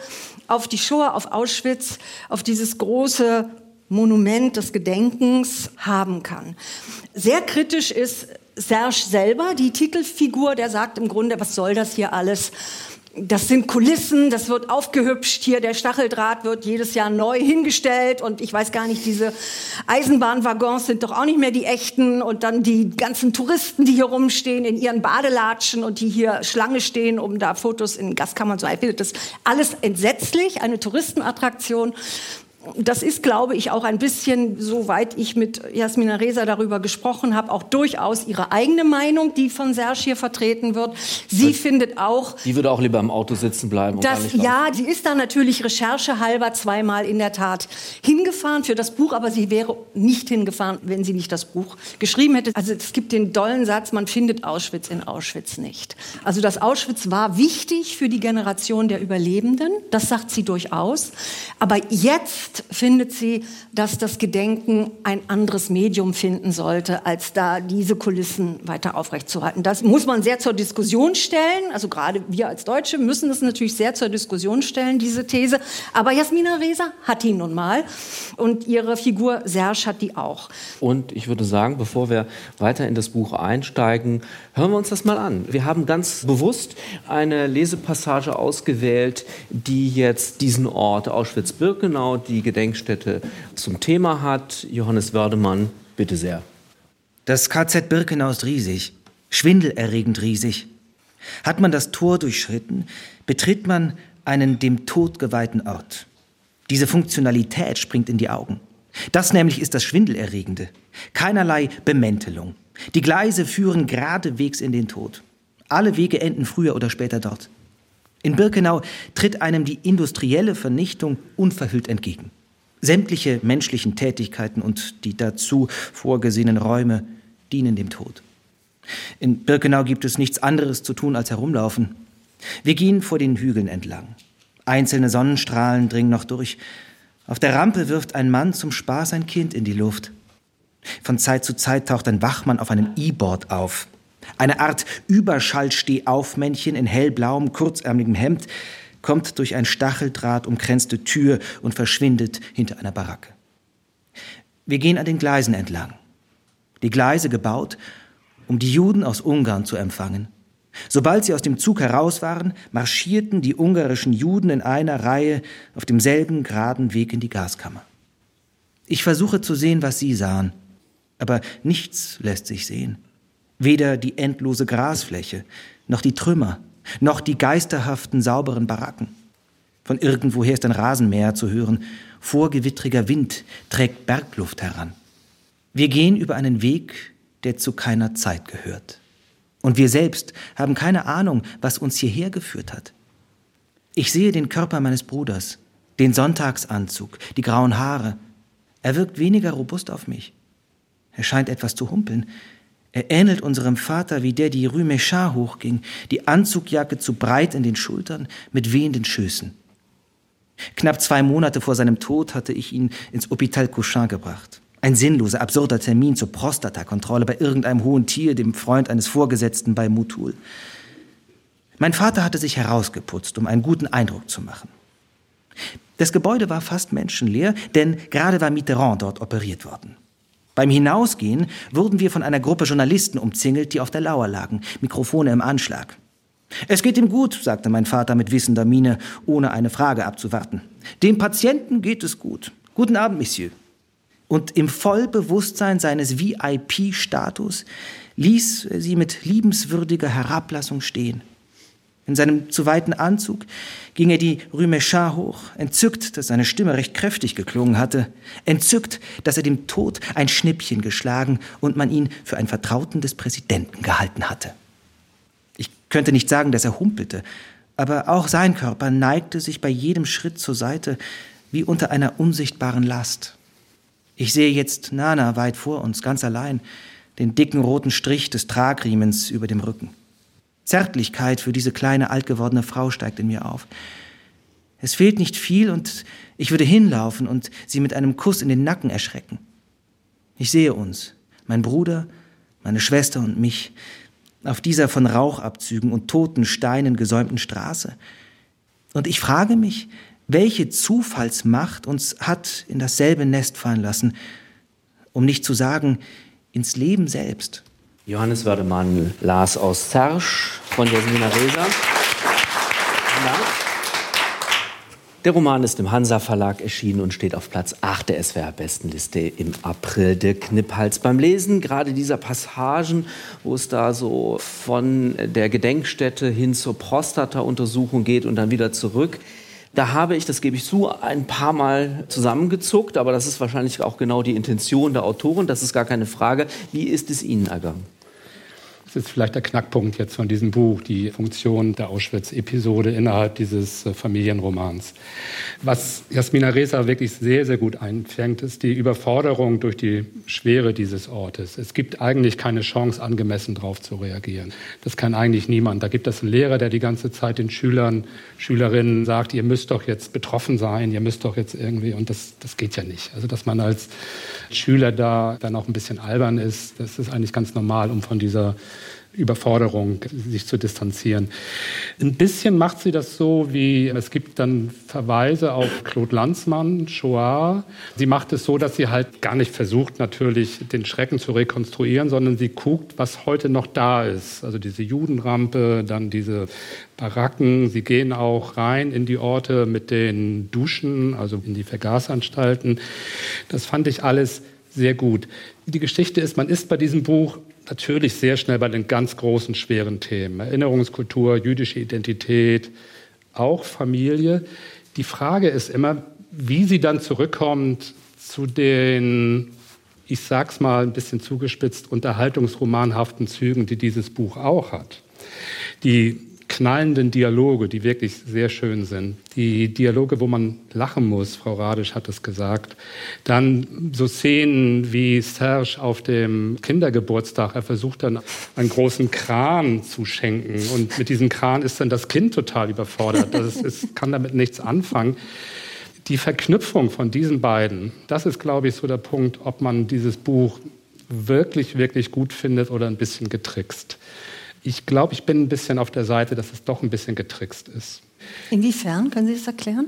auf die Shoah, auf Auschwitz, auf dieses große Monument des Gedenkens haben kann. Sehr kritisch ist Serge selber, die Titelfigur, der sagt im Grunde, was soll das hier alles? Das sind Kulissen, das wird aufgehübscht hier, der Stacheldraht wird jedes Jahr neu hingestellt und ich weiß gar nicht, diese Eisenbahnwaggons sind doch auch nicht mehr die echten und dann die ganzen Touristen, die hier rumstehen in ihren Badelatschen und die hier Schlange stehen, um da Fotos in Gaskammern zu finde das alles entsetzlich, eine Touristenattraktion. Das ist, glaube ich, auch ein bisschen, soweit ich mit Jasmina Reza darüber gesprochen habe, auch durchaus ihre eigene Meinung, die von Serge hier vertreten wird. Sie also, findet auch... Die würde auch lieber im Auto sitzen bleiben. Das, ja, sie ist da natürlich recherchehalber zweimal in der Tat hingefahren für das Buch, aber sie wäre nicht hingefahren, wenn sie nicht das Buch geschrieben hätte. Also es gibt den dollen Satz, man findet Auschwitz in Auschwitz nicht. Also das Auschwitz war wichtig für die Generation der Überlebenden, das sagt sie durchaus. Aber jetzt findet sie, dass das Gedenken ein anderes Medium finden sollte, als da diese Kulissen weiter aufrechtzuerhalten. Das muss man sehr zur Diskussion stellen. Also gerade wir als Deutsche müssen das natürlich sehr zur Diskussion stellen, diese These. Aber Jasmina Reza hat die nun mal und ihre Figur Serge hat die auch. Und ich würde sagen, bevor wir weiter in das Buch einsteigen, hören wir uns das mal an. Wir haben ganz bewusst eine Lesepassage ausgewählt, die jetzt diesen Ort Auschwitz-Birkenau, die Gedenkstätte, zum Thema hat. Johannes Wördemann, bitte sehr. Das KZ Birkenau ist riesig, schwindelerregend riesig. Hat man das Tor durchschritten, betritt man einen dem Tod geweihten Ort. Diese Funktionalität springt in die Augen. Das nämlich ist das Schwindelerregende. Keinerlei Bemäntelung. Die Gleise führen geradewegs in den Tod. Alle Wege enden früher oder später dort. In Birkenau tritt einem die industrielle Vernichtung unverhüllt entgegen. Sämtliche menschlichen Tätigkeiten und die dazu vorgesehenen Räume dienen dem Tod. In Birkenau gibt es nichts anderes zu tun als herumlaufen. Wir gehen vor den Hügeln entlang. Einzelne Sonnenstrahlen dringen noch durch. Auf der Rampe wirft ein Mann zum Spaß ein Kind in die Luft. Von Zeit zu Zeit taucht ein Wachmann auf einem E-Board auf. Eine Art Überschallstehaufmännchen in hellblauem, kurzärmeligem Hemd kommt durch ein Stacheldraht umkränzte Tür und verschwindet hinter einer Baracke. Wir gehen an den Gleisen entlang. Die Gleise gebaut, um die Juden aus Ungarn zu empfangen. Sobald sie aus dem Zug heraus waren, marschierten die ungarischen Juden in einer Reihe auf demselben geraden Weg in die Gaskammer. Ich versuche zu sehen, was sie sahen, aber nichts lässt sich sehen. Weder die endlose Grasfläche, noch die Trümmer, noch die geisterhaften sauberen Baracken. Von irgendwoher ist ein Rasenmäher zu hören. Vorgewittriger Wind trägt Bergluft heran. Wir gehen über einen Weg, der zu keiner Zeit gehört. Und wir selbst haben keine Ahnung, was uns hierher geführt hat. Ich sehe den Körper meines Bruders, den Sonntagsanzug, die grauen Haare. Er wirkt weniger robust auf mich. Er scheint etwas zu humpeln. Er ähnelt unserem Vater, wie der die Rue Méchard hochging, die Anzugjacke zu breit in den Schultern, mit wehenden Schößen. Knapp zwei Monate vor seinem Tod hatte ich ihn ins Hôpital Couchin gebracht. Ein sinnloser, absurder Termin zur Prostatakontrolle bei irgendeinem hohen Tier, dem Freund eines Vorgesetzten bei Mutul. Mein Vater hatte sich herausgeputzt, um einen guten Eindruck zu machen. Das Gebäude war fast menschenleer, denn gerade war Mitterrand dort operiert worden. Beim Hinausgehen wurden wir von einer Gruppe Journalisten umzingelt, die auf der Lauer lagen, Mikrofone im Anschlag. Es geht ihm gut, sagte mein Vater mit wissender Miene, ohne eine Frage abzuwarten. Dem Patienten geht es gut. Guten Abend, Monsieur und im Vollbewusstsein seines VIP-Status ließ sie mit liebenswürdiger Herablassung stehen. In seinem zu weiten Anzug ging er die Rue Méchard hoch, entzückt, dass seine Stimme recht kräftig geklungen hatte, entzückt, dass er dem Tod ein Schnippchen geschlagen und man ihn für einen Vertrauten des Präsidenten gehalten hatte. Ich könnte nicht sagen, dass er humpelte, aber auch sein Körper neigte sich bei jedem Schritt zur Seite wie unter einer unsichtbaren Last. Ich sehe jetzt Nana weit vor uns, ganz allein, den dicken roten Strich des Tragriemens über dem Rücken. Zärtlichkeit für diese kleine, altgewordene Frau steigt in mir auf. Es fehlt nicht viel und ich würde hinlaufen und sie mit einem Kuss in den Nacken erschrecken. Ich sehe uns, mein Bruder, meine Schwester und mich, auf dieser von Rauchabzügen und toten Steinen gesäumten Straße. Und ich frage mich, welche Zufallsmacht uns hat in dasselbe Nest fallen lassen, um nicht zu sagen, ins Leben selbst. Johannes Wördemann las aus Serge von Jasmina Reza. Der Roman ist im Hansa Verlag erschienen und steht auf Platz 8 der SWR-Bestenliste im April. Der Knipphals beim Lesen gerade dieser Passagen, wo es da so von der Gedenkstätte hin zur Prostata-Untersuchung geht und dann wieder zurück Da habe ich, das gebe ich zu, ein paar Mal zusammengezuckt, aber das ist wahrscheinlich auch genau die Intention der Autorin, das ist gar keine Frage. Wie ist es Ihnen ergangen? Das ist vielleicht der Knackpunkt jetzt von diesem Buch, die Funktion der Auschwitz-Episode innerhalb dieses äh, Familienromans. Was Jasmina Reza wirklich sehr, sehr gut einfängt, ist die Überforderung durch die Schwere dieses Ortes. Es gibt eigentlich keine Chance, angemessen darauf zu reagieren. Das kann eigentlich niemand. Da gibt es einen Lehrer, der die ganze Zeit den Schülern, Schülerinnen sagt, ihr müsst doch jetzt betroffen sein, ihr müsst doch jetzt irgendwie, und das, das geht ja nicht. Also, dass man als Schüler da dann auch ein bisschen albern ist, das ist eigentlich ganz normal, um von dieser Überforderung, sich zu distanzieren. Ein bisschen macht sie das so, wie es gibt dann Verweise auf Claude Lanzmann, Shoah. Sie macht es so, dass sie halt gar nicht versucht, natürlich den Schrecken zu rekonstruieren, sondern sie guckt, was heute noch da ist. Also diese Judenrampe, dann diese Baracken. Sie gehen auch rein in die Orte mit den Duschen, also in die Vergasanstalten. Das fand ich alles sehr gut. Die Geschichte ist, man ist bei diesem Buch natürlich sehr schnell bei den ganz großen, schweren Themen. Erinnerungskultur, jüdische Identität, auch Familie. Die Frage ist immer, wie sie dann zurückkommt zu den, ich sag's mal ein bisschen zugespitzt, unterhaltungsromanhaften Zügen, die dieses Buch auch hat. Die knallenden Dialoge, die wirklich sehr schön sind. Die Dialoge, wo man lachen muss, Frau Radisch hat es gesagt. Dann so Szenen wie Serge auf dem Kindergeburtstag. Er versucht dann einen großen Kran zu schenken und mit diesem Kran ist dann das Kind total überfordert. Das ist, es kann damit nichts anfangen. Die Verknüpfung von diesen beiden, das ist, glaube ich, so der Punkt, ob man dieses Buch wirklich, wirklich gut findet oder ein bisschen getrickst. Ich glaube, ich bin ein bisschen auf der Seite, dass es doch ein bisschen getrickst ist. Inwiefern? Können Sie das erklären?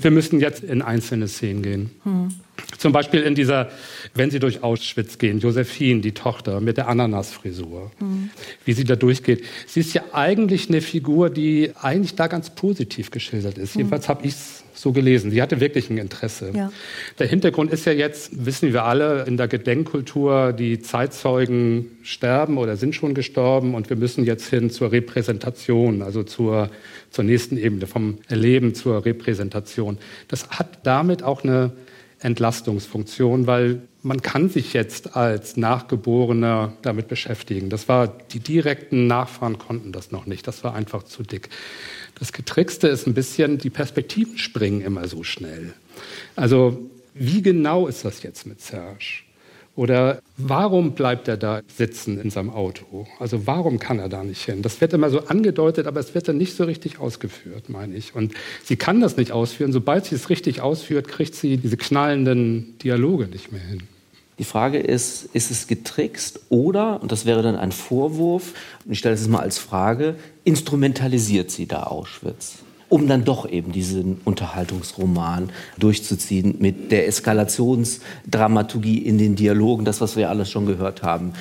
Wir müssen jetzt in einzelne Szenen gehen. Hm. Zum Beispiel in dieser, wenn Sie durch Auschwitz gehen, Josephine, die Tochter mit der Ananasfrisur, hm. wie sie da durchgeht. Sie ist ja eigentlich eine Figur, die eigentlich da ganz positiv geschildert ist. Hm. Jedenfalls habe ich es so gelesen. Sie hatte wirklich ein Interesse. Ja. Der Hintergrund ist ja jetzt, wissen wir alle, in der Gedenkkultur, die Zeitzeugen sterben oder sind schon gestorben und wir müssen jetzt hin zur Repräsentation, also zur, zur nächsten Ebene, vom Erleben zur Repräsentation. Das hat damit auch eine Entlastungsfunktion, weil man kann sich jetzt als Nachgeborener damit beschäftigen. Das war, die direkten Nachfahren konnten das noch nicht. Das war einfach zu dick. Das Getrickste ist ein bisschen, die Perspektiven springen immer so schnell. Also, wie genau ist das jetzt mit Serge? Oder warum bleibt er da sitzen in seinem Auto? Also warum kann er da nicht hin? Das wird immer so angedeutet, aber es wird dann nicht so richtig ausgeführt, meine ich. Und sie kann das nicht ausführen. Sobald sie es richtig ausführt, kriegt sie diese knallenden Dialoge nicht mehr hin. Die Frage ist, ist es getrickst oder, und das wäre dann ein Vorwurf, und ich stelle es mal als Frage, instrumentalisiert sie da Auschwitz? Um dann doch eben diesen Unterhaltungsroman durchzuziehen mit der Eskalationsdramaturgie in den Dialogen, das, was wir alles schon gehört haben.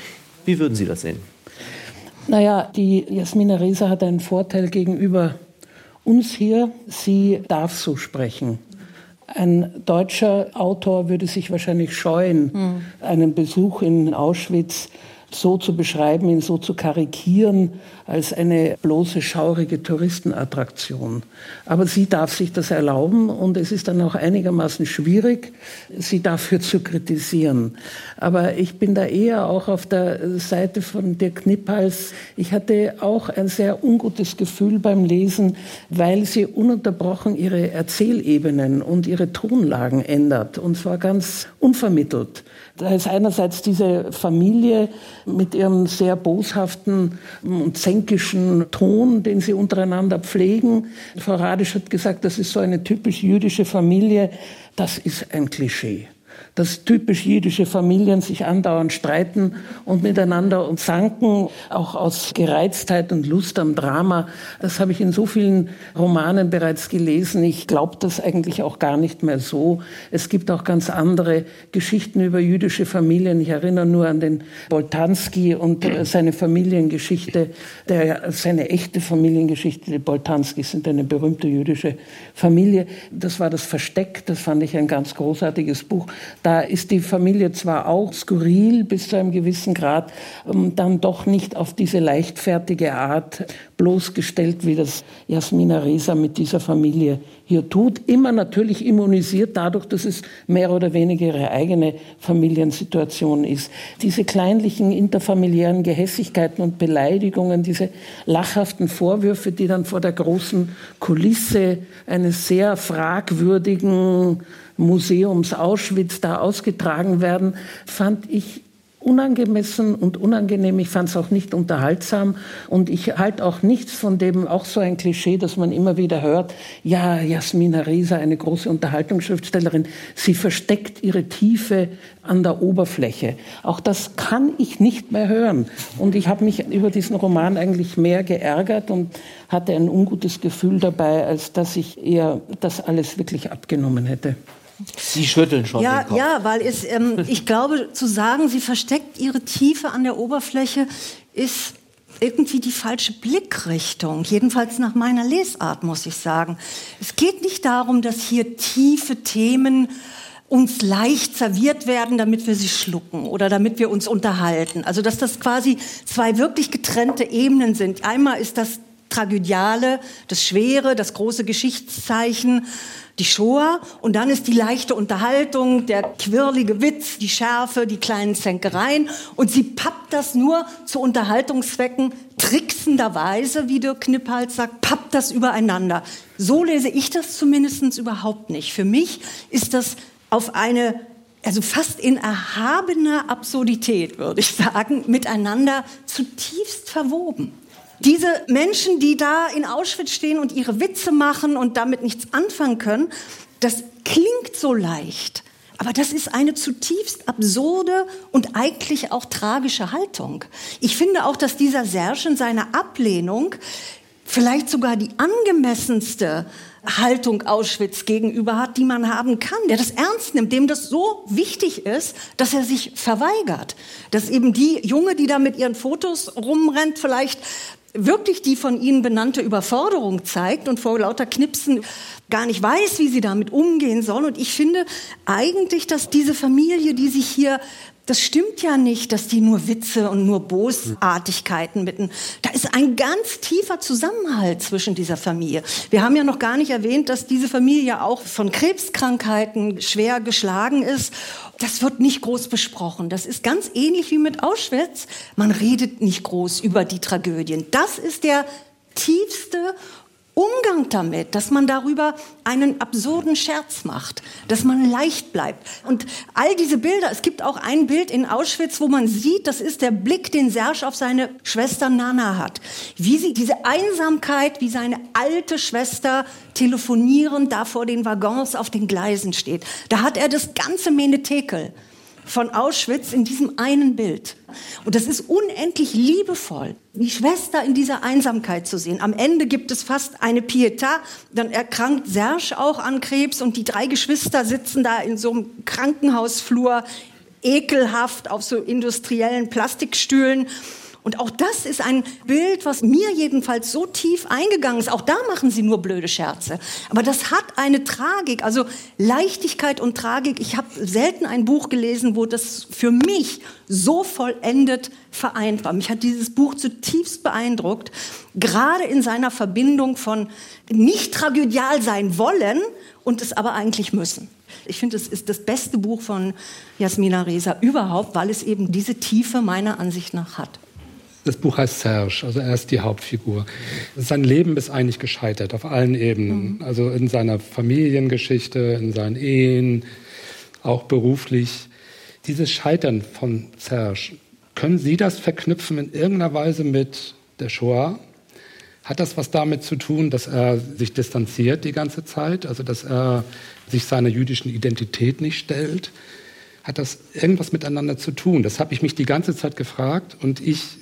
Wie würden Sie das sehen? Naja, die Jasmina Reza hat einen Vorteil gegenüber uns hier. Sie darf so sprechen. Ein deutscher Autor würde sich wahrscheinlich scheuen, mhm. einen Besuch in Auschwitz so zu beschreiben, ihn so zu karikieren als eine bloße schaurige Touristenattraktion. Aber sie darf sich das erlauben und es ist dann auch einigermaßen schwierig, sie dafür zu kritisieren. Aber ich bin da eher auch auf der Seite von Dirk Knippals. Ich hatte auch ein sehr ungutes Gefühl beim Lesen, weil sie ununterbrochen ihre Erzählebenen und ihre Tonlagen ändert und zwar ganz unvermittelt. Da ist einerseits diese Familie mit ihrem sehr boshaften und zänkischen Ton, den sie untereinander pflegen. Frau Radisch hat gesagt, das ist so eine typisch jüdische Familie. Das ist ein Klischee dass typisch jüdische Familien sich andauernd streiten und miteinander und zanken, auch aus Gereiztheit und Lust am Drama. Das habe ich in so vielen Romanen bereits gelesen. Ich glaube das eigentlich auch gar nicht mehr so. Es gibt auch ganz andere Geschichten über jüdische Familien. Ich erinnere nur an den Boltanski und seine Familiengeschichte, der, seine echte Familiengeschichte. Die Boltanskis sind eine berühmte jüdische Familie. Das war das Versteck. Das fand ich ein ganz großartiges Buch. Da ist die Familie zwar auch skurril bis zu einem gewissen Grad, ähm, dann doch nicht auf diese leichtfertige Art bloßgestellt, wie das Jasmina Reza mit dieser Familie hier tut. Immer natürlich immunisiert dadurch, dass es mehr oder weniger ihre eigene Familiensituation ist. Diese kleinlichen interfamiliären Gehässigkeiten und Beleidigungen, diese lachhaften Vorwürfe, die dann vor der großen Kulisse eines sehr fragwürdigen Museums Auschwitz da ausgetragen werden, fand ich unangemessen und unangenehm. Ich fand es auch nicht unterhaltsam und ich halte auch nichts von dem, auch so ein Klischee, dass man immer wieder hört, ja, Jasmina Reza, eine große Unterhaltungsschriftstellerin, sie versteckt ihre Tiefe an der Oberfläche. Auch das kann ich nicht mehr hören. Und ich habe mich über diesen Roman eigentlich mehr geärgert und hatte ein ungutes Gefühl dabei, als dass ich eher das alles wirklich abgenommen hätte. Sie schütteln schon ja, den Kopf. Ja, weil es, ähm, ich glaube, zu sagen, sie versteckt ihre Tiefe an der Oberfläche, ist irgendwie die falsche Blickrichtung. Jedenfalls nach meiner Lesart, muss ich sagen. Es geht nicht darum, dass hier tiefe Themen uns leicht serviert werden, damit wir sie schlucken oder damit wir uns unterhalten. Also dass das quasi zwei wirklich getrennte Ebenen sind. Einmal ist das Tragödiale, das Schwere, das große Geschichtszeichen, die Shoah und dann ist die leichte Unterhaltung, der quirlige Witz, die Schärfe, die kleinen Zänkereien und sie pappt das nur zu Unterhaltungszwecken tricksenderweise, wie Dirk Knipphals sagt, pappt das übereinander. So lese ich das zumindest überhaupt nicht. Für mich ist das auf eine also fast in erhabener Absurdität, würde ich sagen, miteinander zutiefst verwoben. Diese Menschen, die da in Auschwitz stehen und ihre Witze machen und damit nichts anfangen können, das klingt so leicht. Aber das ist eine zutiefst absurde und eigentlich auch tragische Haltung. Ich finde auch, dass dieser Serge in seiner Ablehnung vielleicht sogar die angemessenste Haltung Auschwitz gegenüber hat, die man haben kann, der das ernst nimmt, dem das so wichtig ist, dass er sich verweigert. Dass eben die Junge, die da mit ihren Fotos rumrennt, vielleicht wirklich die von Ihnen benannte Überforderung zeigt und vor lauter Knipsen gar nicht weiß, wie sie damit umgehen soll. Und ich finde eigentlich, dass diese Familie, die sich hier das stimmt ja nicht, dass die nur Witze und nur Bosartigkeiten mitten. Da ist ein ganz tiefer Zusammenhalt zwischen dieser Familie. Wir haben ja noch gar nicht erwähnt, dass diese Familie auch von Krebskrankheiten schwer geschlagen ist. Das wird nicht groß besprochen. Das ist ganz ähnlich wie mit Auschwitz. Man redet nicht groß über die Tragödien. Das ist der tiefste Umgang damit, dass man darüber einen absurden Scherz macht, dass man leicht bleibt. Und all diese Bilder, es gibt auch ein Bild in Auschwitz, wo man sieht, das ist der Blick, den Serge auf seine Schwester Nana hat. Wie sie diese Einsamkeit, wie seine alte Schwester telefonierend da vor den Waggons auf den Gleisen steht. Da hat er das ganze Menetekel von Auschwitz in diesem einen Bild. Und das ist unendlich liebevoll, die Schwester in dieser Einsamkeit zu sehen. Am Ende gibt es fast eine Pietà. Dann erkrankt Serge auch an Krebs und die drei Geschwister sitzen da in so einem Krankenhausflur ekelhaft auf so industriellen Plastikstühlen. Und auch das ist ein Bild, was mir jedenfalls so tief eingegangen ist. Auch da machen sie nur blöde Scherze. Aber das hat eine Tragik, also Leichtigkeit und Tragik. Ich habe selten ein Buch gelesen, wo das für mich so vollendet vereint war. Mich hat dieses Buch zutiefst beeindruckt, gerade in seiner Verbindung von nicht tragödial sein wollen und es aber eigentlich müssen. Ich finde, es ist das beste Buch von Jasmina Reza überhaupt, weil es eben diese Tiefe meiner Ansicht nach hat. Das Buch heißt Serge, also er ist die Hauptfigur. Sein Leben ist eigentlich gescheitert auf allen Ebenen. Mhm. Also in seiner Familiengeschichte, in seinen Ehen, auch beruflich. Dieses Scheitern von Serge, können Sie das verknüpfen in irgendeiner Weise mit der Shoah? Hat das was damit zu tun, dass er sich distanziert die ganze Zeit, also dass er sich seiner jüdischen Identität nicht stellt? Hat das irgendwas miteinander zu tun? Das habe ich mich die ganze Zeit gefragt und ich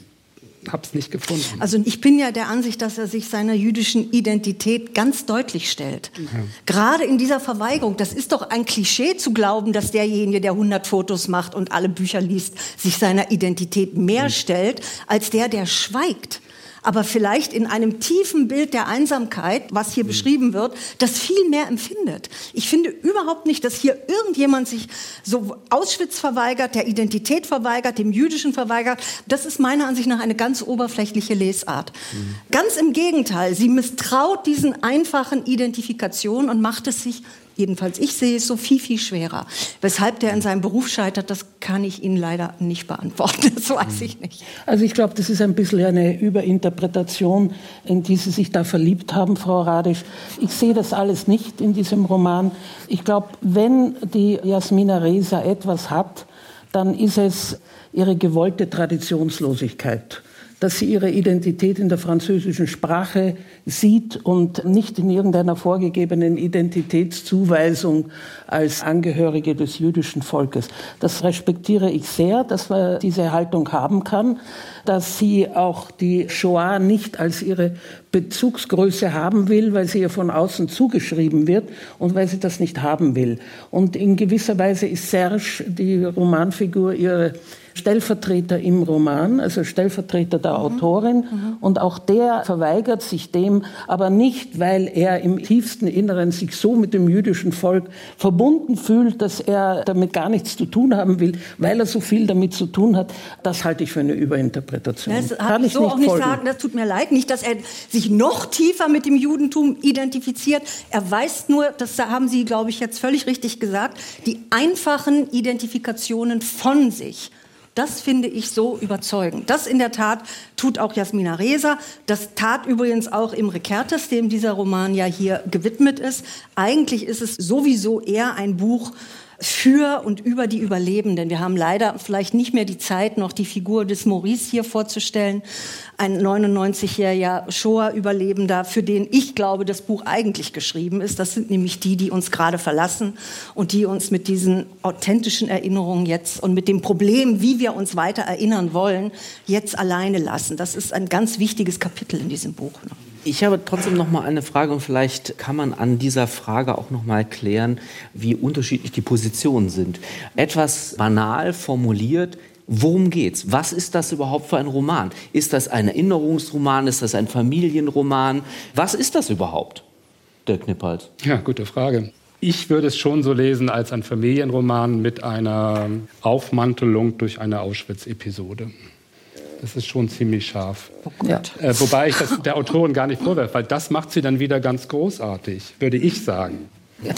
habe es nicht gefunden. Also ich bin ja der Ansicht, dass er sich seiner jüdischen Identität ganz deutlich stellt. Ja. Gerade in dieser Verweigerung, das ist doch ein Klischee zu glauben, dass derjenige, der 100 Fotos macht und alle Bücher liest, sich seiner Identität mehr mhm. stellt, als der, der schweigt. Aber vielleicht in einem tiefen Bild der Einsamkeit, was hier mhm. beschrieben wird, das viel mehr empfindet. Ich finde überhaupt nicht, dass hier irgendjemand sich so Auschwitz verweigert, der Identität verweigert, dem Jüdischen verweigert. Das ist meiner Ansicht nach eine ganz oberflächliche Lesart. Mhm. Ganz im Gegenteil, sie misstraut diesen einfachen Identifikationen und macht es sich jedenfalls ich sehe es so viel, viel schwerer. Weshalb der in seinem Beruf scheitert, das kann ich Ihnen leider nicht beantworten. Das weiß ich nicht. Also ich glaube, das ist ein bisschen eine Überinterpretation, in die Sie sich da verliebt haben, Frau Radisch. Ich sehe das alles nicht in diesem Roman. Ich glaube, wenn die Jasmina Reza etwas hat, dann ist es ihre gewollte Traditionslosigkeit dass sie ihre Identität in der französischen Sprache sieht und nicht in irgendeiner vorgegebenen Identitätszuweisung als Angehörige des jüdischen Volkes. Das respektiere ich sehr, dass man diese Haltung haben kann, dass sie auch die Shoah nicht als ihre Bezugsgröße haben will, weil sie ihr von außen zugeschrieben wird und weil sie das nicht haben will. Und in gewisser Weise ist Serge, die Romanfigur, ihre Stellvertreter im Roman, also Stellvertreter der mhm. Autorin. Mhm. Und auch der verweigert sich dem, aber nicht, weil er im tiefsten Inneren sich so mit dem jüdischen Volk verbunden fühlt, dass er damit gar nichts zu tun haben will, weil er so viel damit zu tun hat. Das halte ich für eine Überinterpretation. Das kann ich so nicht auch nicht folgen. sagen. Das tut mir leid. Nicht, dass er sich noch tiefer mit dem Judentum identifiziert. Er weiß nur, das haben Sie, glaube ich, jetzt völlig richtig gesagt, die einfachen Identifikationen von sich. Das finde ich so überzeugend. Das in der Tat tut auch Jasmina Reza. Das tat übrigens auch Imre Kertész, dem dieser Roman ja hier gewidmet ist. Eigentlich ist es sowieso eher ein Buch, für und über die Überlebenden. Wir haben leider vielleicht nicht mehr die Zeit, noch die Figur des Maurice hier vorzustellen, ein 99-jähriger Shoah-Überlebender, für den ich glaube, das Buch eigentlich geschrieben ist. Das sind nämlich die, die uns gerade verlassen und die uns mit diesen authentischen Erinnerungen jetzt und mit dem Problem, wie wir uns weiter erinnern wollen, jetzt alleine lassen. Das ist ein ganz wichtiges Kapitel in diesem Buch. Ich habe trotzdem noch mal eine Frage und vielleicht kann man an dieser Frage auch noch mal klären, wie unterschiedlich die Positionen sind. Etwas banal formuliert, Worum geht's? Was ist das überhaupt für ein Roman? Ist das ein Erinnerungsroman? Ist das ein Familienroman? Was ist das überhaupt, der Knippals? Ja, gute Frage. Ich würde es schon so lesen als ein Familienroman mit einer Aufmantelung durch eine Auschwitz-Episode. Das ist schon ziemlich scharf. Oh ja. äh, wobei ich das der Autorin gar nicht vorwerfe, weil das macht sie dann wieder ganz großartig, würde ich sagen.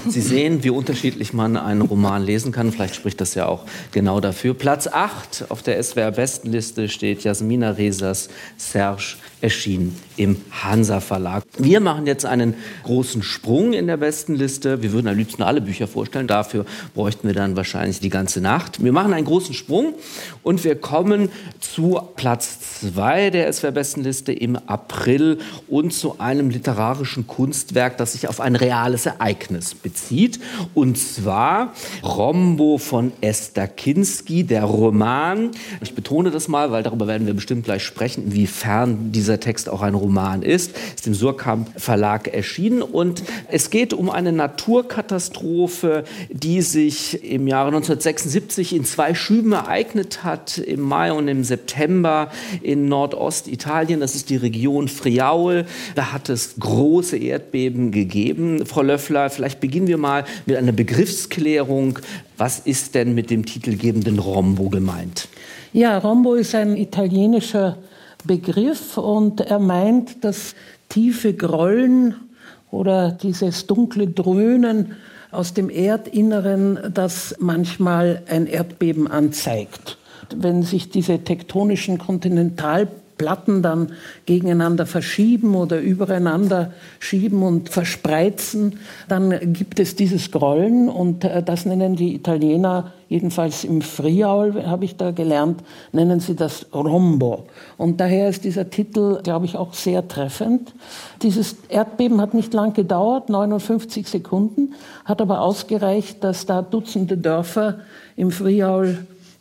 Sie sehen, wie unterschiedlich man einen Roman lesen kann. Vielleicht spricht das ja auch genau dafür. Platz 8 auf der SWR-Bestenliste steht Jasmina Rezas Serge erschienen im Hansa Verlag. Wir machen jetzt einen großen Sprung in der Bestenliste. Wir würden am liebsten alle Bücher vorstellen. Dafür bräuchten wir dann wahrscheinlich die ganze Nacht. Wir machen einen großen Sprung und wir kommen zu Platz 2 der SWR-Bestenliste im April und zu einem literarischen Kunstwerk, das sich auf ein reales Ereignis bezieht. Und zwar Rombo von Esther Kinski, der Roman. Ich betone das mal, weil darüber werden wir bestimmt gleich sprechen, inwiefern diese dieser Text auch ein Roman ist. Ist im Surkamp Verlag erschienen und es geht um eine Naturkatastrophe, die sich im Jahre 1976 in zwei Schüben ereignet hat, im Mai und im September in Nordostitalien. Das ist die Region Friaul. Da hat es große Erdbeben gegeben. Frau Löffler, vielleicht beginnen wir mal mit einer Begriffsklärung. Was ist denn mit dem titelgebenden Rombo gemeint? Ja, Rombo ist ein italienischer Begriff und er meint das tiefe Grollen oder dieses dunkle Dröhnen aus dem Erdinneren, das manchmal ein Erdbeben anzeigt. Wenn sich diese tektonischen Kontinental Platten dann gegeneinander verschieben oder übereinander schieben und verspreizen, dann gibt es dieses Grollen und äh, das nennen die Italiener, jedenfalls im Friaul habe ich da gelernt, nennen sie das Rombo. Und daher ist dieser Titel, glaube ich, auch sehr treffend. Dieses Erdbeben hat nicht lang gedauert, 59 Sekunden, hat aber ausgereicht, dass da Dutzende Dörfer im Friaul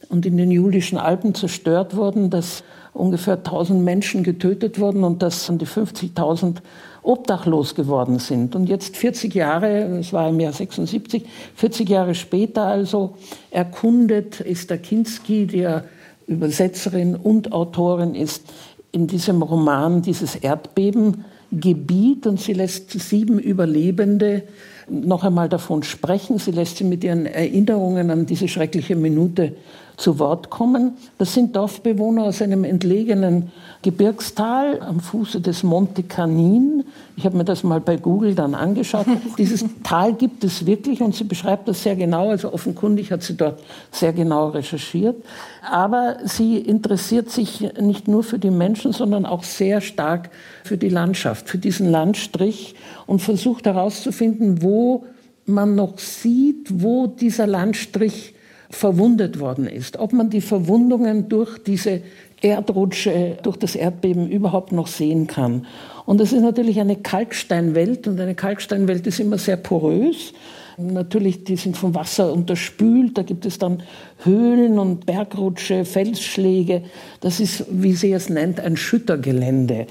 und in den Julischen Alpen zerstört wurden, dass ungefähr 1000 Menschen getötet wurden und dass an die 50.000 obdachlos geworden sind. Und jetzt 40 Jahre, es war im Jahr 76, 40 Jahre später also erkundet Esther Kinski, die ja Übersetzerin und Autorin ist, in diesem Roman dieses Erdbebengebiet und sie lässt sieben Überlebende noch einmal davon sprechen. Sie lässt sie mit ihren Erinnerungen an diese schreckliche Minute zu Wort kommen. Das sind Dorfbewohner aus einem entlegenen Gebirgstal am Fuße des Monte Canin. Ich habe mir das mal bei Google dann angeschaut. Dieses Tal gibt es wirklich und sie beschreibt das sehr genau. Also offenkundig hat sie dort sehr genau recherchiert. Aber sie interessiert sich nicht nur für die Menschen, sondern auch sehr stark für die Landschaft, für diesen Landstrich und versucht herauszufinden, wo man noch sieht, wo dieser Landstrich verwundet worden ist. Ob man die Verwundungen durch diese Erdrutsche, durch das Erdbeben überhaupt noch sehen kann. Und es ist natürlich eine Kalksteinwelt und eine Kalksteinwelt ist immer sehr porös. Natürlich, die sind vom Wasser unterspült, da gibt es dann Höhlen und Bergrutsche, Felsschläge. Das ist, wie sie es nennt, ein Schüttergelände.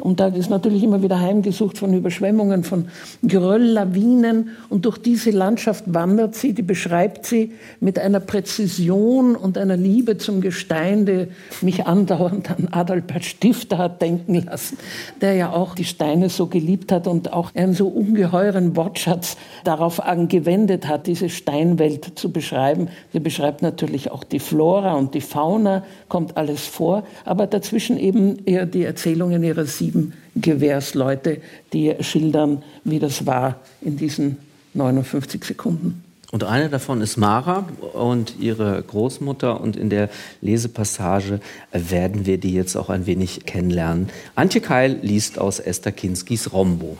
Und da ist natürlich immer wieder heimgesucht von Überschwemmungen, von Gerölllawinen. Und durch diese Landschaft wandert sie, die beschreibt sie mit einer Präzision und einer Liebe zum Gestein, die mich andauernd an Adalbert Stifter hat denken lassen, der ja auch die Steine so geliebt hat und auch einen so ungeheuren Wortschatz darauf angewendet hat, diese Steinwelt zu beschreiben. Sie beschreibt natürlich auch die Flora und die Fauna, kommt alles vor, aber dazwischen eben eher die Erzählungen ihrer sieben sieben Gewehrsleute, die schildern, wie das war in diesen 59 Sekunden. Und eine davon ist Mara und ihre Großmutter. Und in der Lesepassage werden wir die jetzt auch ein wenig kennenlernen. Antje Keil liest aus Esther Kinskis Rombo.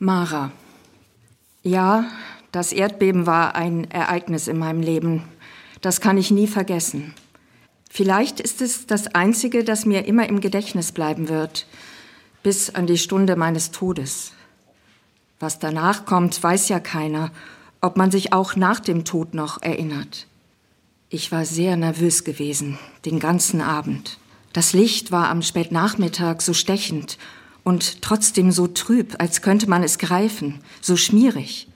Mara. Ja, das Erdbeben war ein Ereignis in meinem Leben. Das kann ich nie vergessen. Vielleicht ist es das Einzige, das mir immer im Gedächtnis bleiben wird, bis an die Stunde meines Todes. Was danach kommt, weiß ja keiner, ob man sich auch nach dem Tod noch erinnert. Ich war sehr nervös gewesen, den ganzen Abend. Das Licht war am Spätnachmittag so stechend und trotzdem so trüb, als könnte man es greifen, so schmierig.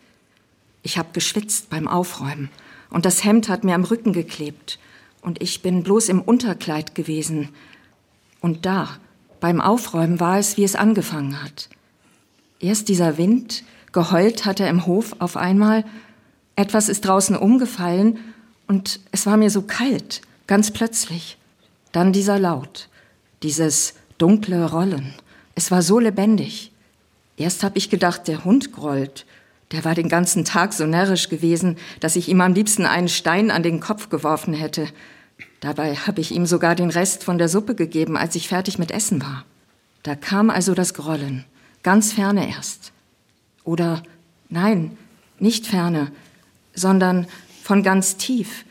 Ich habe geschwitzt beim Aufräumen und das Hemd hat mir am Rücken geklebt und ich bin bloß im Unterkleid gewesen. Und da, beim Aufräumen, war es, wie es angefangen hat. Erst dieser Wind, geheult hat er im Hof auf einmal, etwas ist draußen umgefallen und es war mir so kalt, ganz plötzlich. Dann dieser Laut, dieses dunkle Rollen. Es war so lebendig. Erst habe ich gedacht, der Hund grollt. Der war den ganzen Tag so närrisch gewesen, dass ich ihm am liebsten einen Stein an den Kopf geworfen hätte. Dabei habe ich ihm sogar den Rest von der Suppe gegeben, als ich fertig mit Essen war. Da kam also das Grollen, ganz ferne erst. Oder nein, nicht ferne, sondern von ganz tief.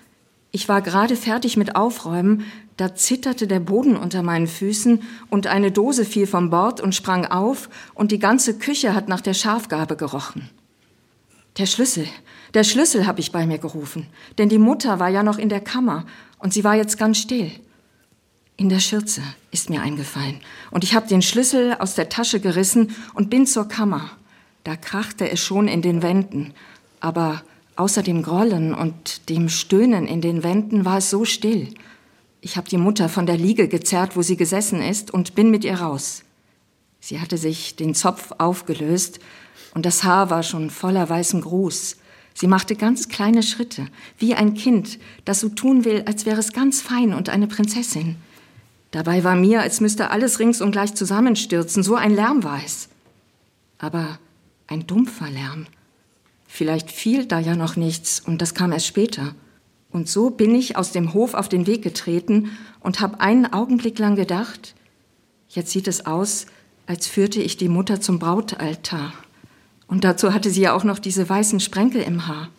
Ich war gerade fertig mit Aufräumen, da zitterte der Boden unter meinen Füßen und eine Dose fiel vom Bord und sprang auf und die ganze Küche hat nach der Schafgabe gerochen. Der Schlüssel, der Schlüssel habe ich bei mir gerufen, denn die Mutter war ja noch in der Kammer und sie war jetzt ganz still. In der Schürze ist mir eingefallen und ich habe den Schlüssel aus der Tasche gerissen und bin zur Kammer. Da krachte es schon in den Wänden, aber außer dem Grollen und dem Stöhnen in den Wänden war es so still. Ich habe die Mutter von der Liege gezerrt, wo sie gesessen ist, und bin mit ihr raus. Sie hatte sich den Zopf aufgelöst und das Haar war schon voller weißem Gruß. Sie machte ganz kleine Schritte, wie ein Kind, das so tun will, als wäre es ganz fein und eine Prinzessin. Dabei war mir, als müsste alles rings und gleich zusammenstürzen, so ein Lärm war es. Aber ein dumpfer Lärm. Vielleicht fiel da ja noch nichts, und das kam erst später. Und so bin ich aus dem Hof auf den Weg getreten und habe einen Augenblick lang gedacht, jetzt sieht es aus, als führte ich die Mutter zum Brautaltar. Und dazu hatte sie ja auch noch diese weißen Sprenkel im Haar.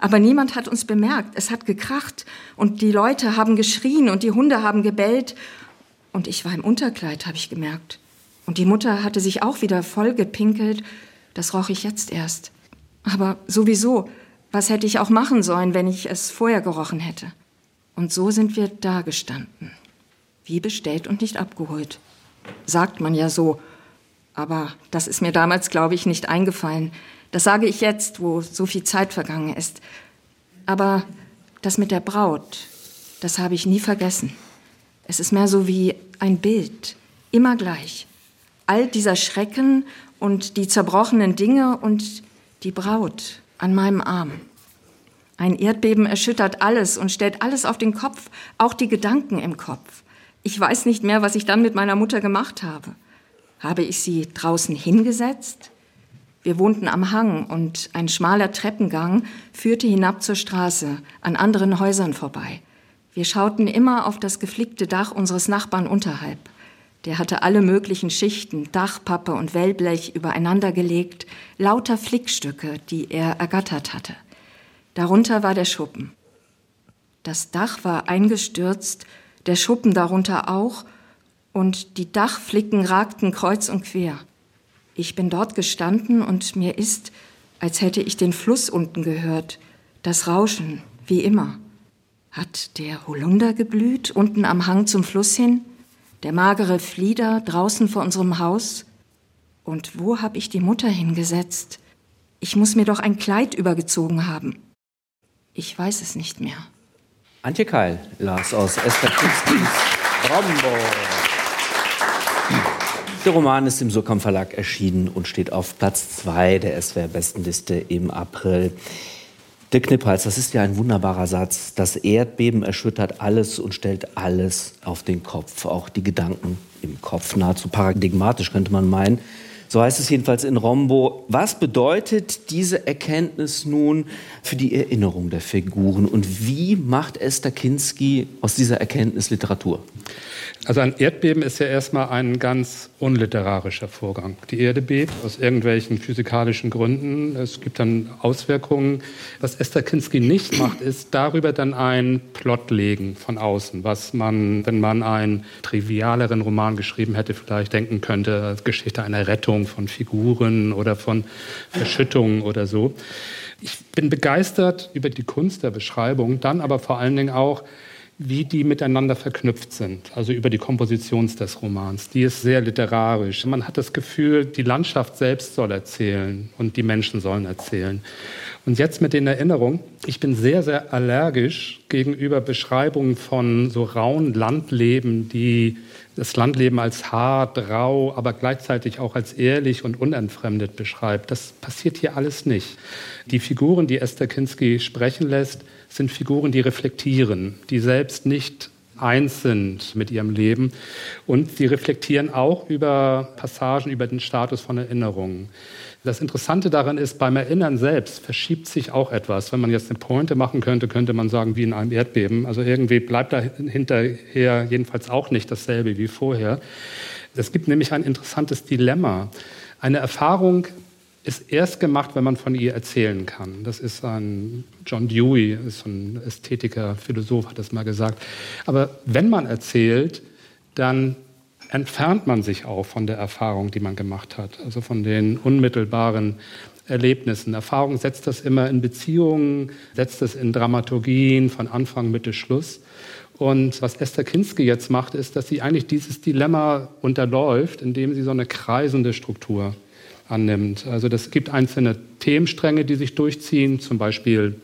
Aber niemand hat uns bemerkt. Es hat gekracht und die Leute haben geschrien und die Hunde haben gebellt. Und ich war im Unterkleid, habe ich gemerkt. Und die Mutter hatte sich auch wieder voll gepinkelt. Das roch ich jetzt erst. Aber sowieso, was hätte ich auch machen sollen, wenn ich es vorher gerochen hätte? Und so sind wir da gestanden. Wie bestellt und nicht abgeholt. Sagt man ja so, aber das ist mir damals, glaube ich, nicht eingefallen. Das sage ich jetzt, wo so viel Zeit vergangen ist. Aber das mit der Braut, das habe ich nie vergessen. Es ist mehr so wie ein Bild, immer gleich. All dieser Schrecken und die zerbrochenen Dinge und die Braut an meinem Arm. Ein Erdbeben erschüttert alles und stellt alles auf den Kopf, auch die Gedanken im Kopf. Ich weiß nicht mehr, was ich dann mit meiner Mutter gemacht habe. Habe ich sie draußen hingesetzt? Wir wohnten am Hang und ein schmaler Treppengang führte hinab zur Straße, an anderen Häusern vorbei. Wir schauten immer auf das geflickte Dach unseres Nachbarn unterhalb. Der hatte alle möglichen Schichten, Dachpappe und Wellblech übereinander gelegt, lauter Flickstücke, die er ergattert hatte. Darunter war der Schuppen. Das Dach war eingestürzt, der Schuppen darunter auch, und die Dachflicken ragten kreuz und quer. Ich bin dort gestanden und mir ist, als hätte ich den Fluss unten gehört, das Rauschen, wie immer. Hat der Holunder geblüht, unten am Hang zum Fluss hin? Der magere Flieder draußen vor unserem Haus? Und wo habe ich die Mutter hingesetzt? Ich muss mir doch ein Kleid übergezogen haben. Ich weiß es nicht mehr. Antje Keil las aus Esther Kinskis Rombo. Der Roman ist im Surkamp Verlag erschienen und steht auf Platz 2 der SWR-Bestenliste im April. Der Kniphals, das ist ja ein wunderbarer Satz. Das Erdbeben erschüttert alles und stellt alles auf den Kopf, auch die Gedanken im Kopf. Nahezu paradigmatisch könnte man meinen. So heißt es jedenfalls in Rombo. Was bedeutet diese Erkenntnis nun für die Erinnerung der Figuren und wie macht Esther Kinski aus dieser Erkenntnis Literatur? Also ein Erdbeben ist ja erstmal ein ganz unliterarischer Vorgang. Die Erde bebt aus irgendwelchen physikalischen Gründen. Es gibt dann Auswirkungen. Was Esther Kinski nicht macht, ist darüber dann ein Plot legen von außen, was man, wenn man einen trivialeren Roman geschrieben hätte, vielleicht denken könnte, Geschichte einer Rettung von Figuren oder von Verschüttungen oder so. Ich bin begeistert über die Kunst der Beschreibung, dann aber vor allen Dingen auch wie die miteinander verknüpft sind, also über die Komposition des Romans. Die ist sehr literarisch. Man hat das Gefühl, die Landschaft selbst soll erzählen und die Menschen sollen erzählen. Und jetzt mit den Erinnerungen, ich bin sehr, sehr allergisch gegenüber Beschreibungen von so rauen Landleben, die das Landleben als hart, rau, aber gleichzeitig auch als ehrlich und unentfremdet beschreibt. Das passiert hier alles nicht. Die Figuren, die Esther Kinski sprechen lässt, sind Figuren, die reflektieren, die selbst nicht eins sind mit ihrem Leben. Und sie reflektieren auch über Passagen, über den Status von Erinnerungen. Das Interessante daran ist, beim Erinnern selbst verschiebt sich auch etwas. Wenn man jetzt eine Pointe machen könnte, könnte man sagen, wie in einem Erdbeben. Also irgendwie bleibt da hinterher jedenfalls auch nicht dasselbe wie vorher. Es gibt nämlich ein interessantes Dilemma. Eine Erfahrung ist erst gemacht, wenn man von ihr erzählen kann. Das ist ein John Dewey, ist ein Ästhetiker, Philosoph, hat das mal gesagt. Aber wenn man erzählt, dann entfernt man sich auch von der Erfahrung, die man gemacht hat, also von den unmittelbaren Erlebnissen. Erfahrung setzt das immer in Beziehungen, setzt das in Dramaturgien von Anfang, Mitte, Schluss. Und was Esther Kinski jetzt macht, ist, dass sie eigentlich dieses Dilemma unterläuft, indem sie so eine kreisende Struktur annimmt. Also das gibt einzelne Themenstränge, die sich durchziehen, zum Beispiel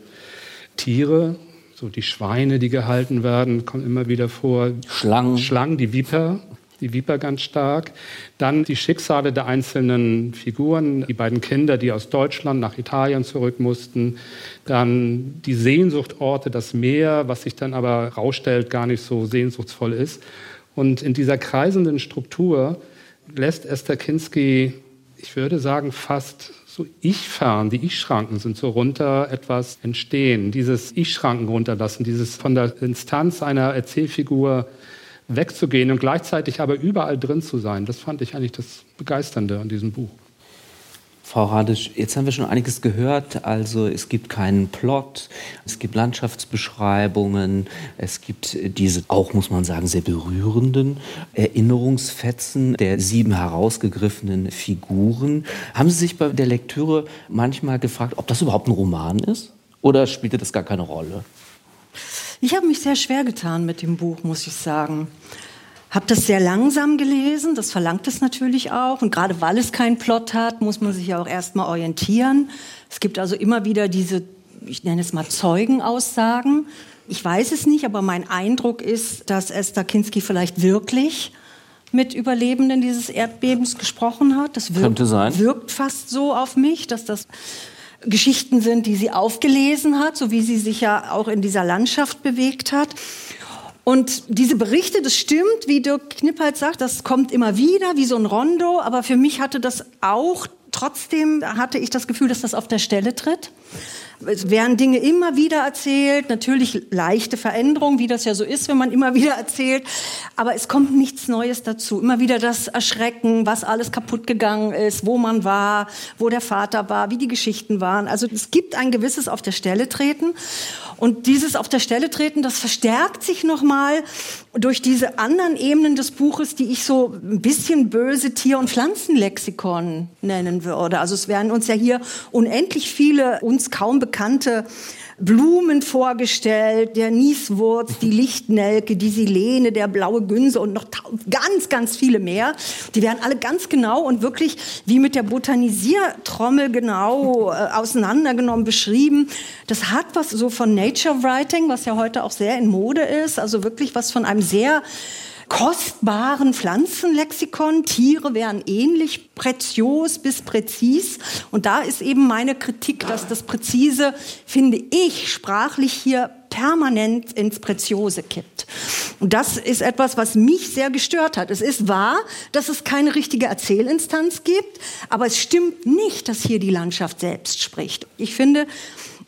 Tiere, so die Schweine, die gehalten werden, kommen immer wieder vor. Schlangen. Schlangen, die Viper, die Viper ganz stark. Dann die Schicksale der einzelnen Figuren, die beiden Kinder, die aus Deutschland nach Italien zurück mussten. Dann die Sehnsuchtorte, das Meer, was sich dann aber rausstellt, gar nicht so sehnsuchtsvoll ist. Und in dieser kreisenden Struktur lässt Esther Kinski ich würde sagen, fast so Ich-Fern, die Ich-Schranken sind so runter etwas entstehen. Dieses Ich-Schranken runterlassen, dieses von der Instanz einer Erzählfigur wegzugehen und gleichzeitig aber überall drin zu sein, das fand ich eigentlich das Begeisternde an diesem Buch. Frau Radisch, jetzt haben wir schon einiges gehört. Also es gibt keinen Plot, es gibt Landschaftsbeschreibungen, es gibt diese auch, muss man sagen, sehr berührenden Erinnerungsfetzen der sieben herausgegriffenen Figuren. Haben Sie sich bei der Lektüre manchmal gefragt, ob das überhaupt ein Roman ist? Oder spielte das gar keine Rolle? Ich habe mich sehr schwer getan mit dem Buch, muss ich sagen. Habe das sehr langsam gelesen, das verlangt es natürlich auch. Und gerade weil es keinen Plot hat, muss man sich ja auch erstmal orientieren. Es gibt also immer wieder diese, ich nenne es mal Zeugenaussagen, Ich weiß es nicht, aber mein Eindruck ist, dass Esther Kinski vielleicht wirklich mit Überlebenden dieses Erdbebens gesprochen hat. Das wirkt, wirkt fast so auf mich, dass das Geschichten sind, die sie aufgelesen hat, so wie sie sich ja auch in dieser Landschaft bewegt hat. Und diese Berichte, das stimmt, wie Dirk Knippert sagt, das kommt immer wieder wie so ein Rondo, aber für mich hatte das auch, trotzdem hatte ich das Gefühl, dass das auf der Stelle tritt. Es werden Dinge immer wieder erzählt, natürlich leichte Veränderungen, wie das ja so ist, wenn man immer wieder erzählt, aber es kommt nichts Neues dazu. Immer wieder das Erschrecken, was alles kaputt gegangen ist, wo man war, wo der Vater war, wie die Geschichten waren. Also es gibt ein gewisses auf der Stelle treten und dieses auf der Stelle treten, das verstärkt sich nochmal durch diese anderen Ebenen des Buches, die ich so ein bisschen böse Tier- und Pflanzenlexikon nennen würde. Also es werden uns ja hier unendlich viele uns kaum bekannte Blumen vorgestellt, der Nieswurz, die Lichtnelke, die Silene, der blaue Günse und noch ganz, ganz viele mehr. Die werden alle ganz genau und wirklich wie mit der Botanisiertrommel genau äh, auseinandergenommen, beschrieben. Das hat was so von Nature Writing, was ja heute auch sehr in Mode ist, also wirklich was von einem sehr kostbaren Pflanzenlexikon. Tiere wären ähnlich prezios bis präzis. Und da ist eben meine Kritik, dass das Präzise, finde ich, sprachlich hier permanent ins Preziose kippt. Und das ist etwas, was mich sehr gestört hat. Es ist wahr, dass es keine richtige Erzählinstanz gibt, aber es stimmt nicht, dass hier die Landschaft selbst spricht. Ich finde,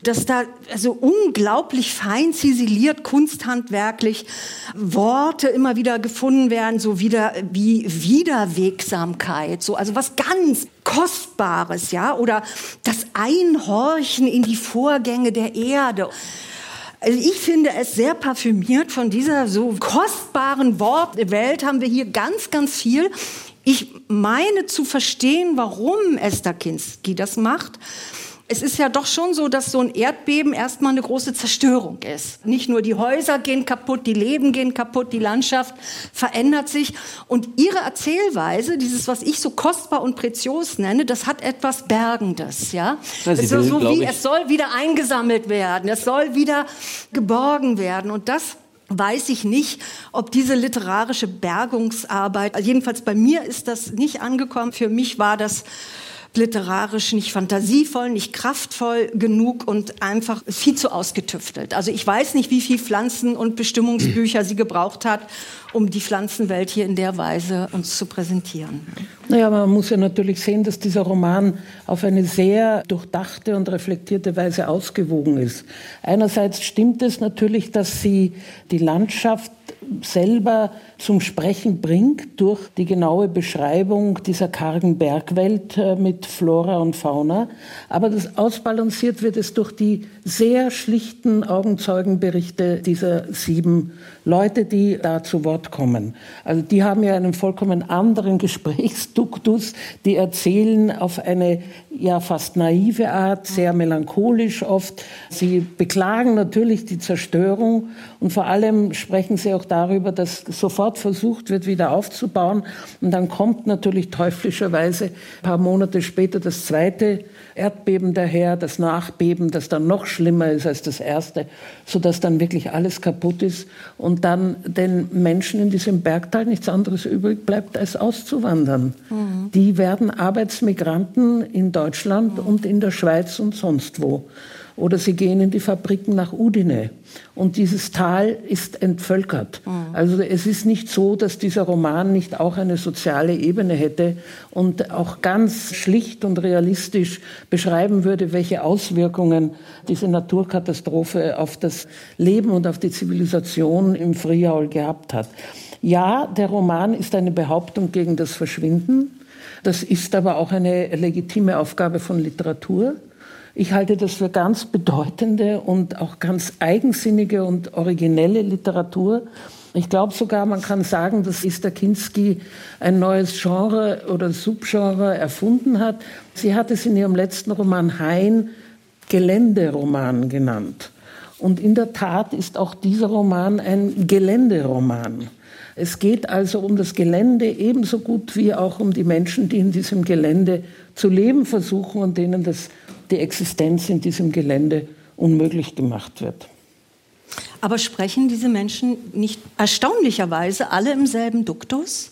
dass da also unglaublich fein ziseliert, kunsthandwerklich Worte immer wieder gefunden werden, so wieder wie Wiederwegsamkeit, so also was ganz Kostbares, ja, oder das Einhorchen in die Vorgänge der Erde. Also ich finde es sehr parfümiert von dieser so kostbaren Wortwelt haben wir hier ganz, ganz viel. Ich meine zu verstehen, warum Esther Kinski das macht es ist ja doch schon so, dass so ein Erdbeben erstmal eine große Zerstörung ist. Nicht nur die Häuser gehen kaputt, die Leben gehen kaputt, die Landschaft verändert sich. Und ihre Erzählweise, dieses, was ich so kostbar und prezios nenne, das hat etwas Bergendes. Ja? Ja, es, ist so wie, es soll wieder eingesammelt werden, es soll wieder geborgen werden. Und das weiß ich nicht, ob diese literarische Bergungsarbeit, jedenfalls bei mir ist das nicht angekommen. Für mich war das literarisch nicht fantasievoll, nicht kraftvoll genug und einfach viel zu ausgetüftelt. Also ich weiß nicht, wie viel Pflanzen- und Bestimmungsbücher sie gebraucht hat, um die Pflanzenwelt hier in der Weise uns zu präsentieren. Naja, man muss ja natürlich sehen, dass dieser Roman auf eine sehr durchdachte und reflektierte Weise ausgewogen ist. Einerseits stimmt es natürlich, dass sie die Landschaft selber zum Sprechen bringt durch die genaue Beschreibung dieser kargen Bergwelt äh, mit Flora und Fauna. Aber das ausbalanciert wird es durch die sehr schlichten Augenzeugenberichte dieser sieben Leute, die da zu Wort kommen. Also die haben ja einen vollkommen anderen Gesprächsduktus. Die erzählen auf eine ja fast naive Art, sehr melancholisch oft. Sie beklagen natürlich die Zerstörung und vor allem sprechen sie auch darüber, dass sofort versucht wird, wieder aufzubauen. Und dann kommt natürlich teuflischerweise ein paar Monate später das zweite Erdbeben daher, das Nachbeben, das dann noch schlimmer ist als das erste, sodass dann wirklich alles kaputt ist und dann den Menschen in diesem Bergtal nichts anderes übrig bleibt, als auszuwandern. Die werden Arbeitsmigranten in Deutschland und in der Schweiz und sonst wo. Oder sie gehen in die Fabriken nach Udine. Und dieses Tal ist entvölkert. Also es ist nicht so, dass dieser Roman nicht auch eine soziale Ebene hätte und auch ganz schlicht und realistisch beschreiben würde, welche Auswirkungen diese Naturkatastrophe auf das Leben und auf die Zivilisation im Friaul gehabt hat. Ja, der Roman ist eine Behauptung gegen das Verschwinden. Das ist aber auch eine legitime Aufgabe von Literatur. Ich halte das für ganz bedeutende und auch ganz eigensinnige und originelle Literatur. Ich glaube sogar, man kann sagen, dass Esther Kinski ein neues Genre oder Subgenre erfunden hat. Sie hat es in ihrem letzten Roman Hein Geländeroman genannt. Und in der Tat ist auch dieser Roman ein Geländeroman. Es geht also um das Gelände ebenso gut wie auch um die Menschen, die in diesem Gelände zu leben versuchen und denen das, die Existenz in diesem Gelände unmöglich gemacht wird. Aber sprechen diese Menschen nicht erstaunlicherweise alle im selben Duktus?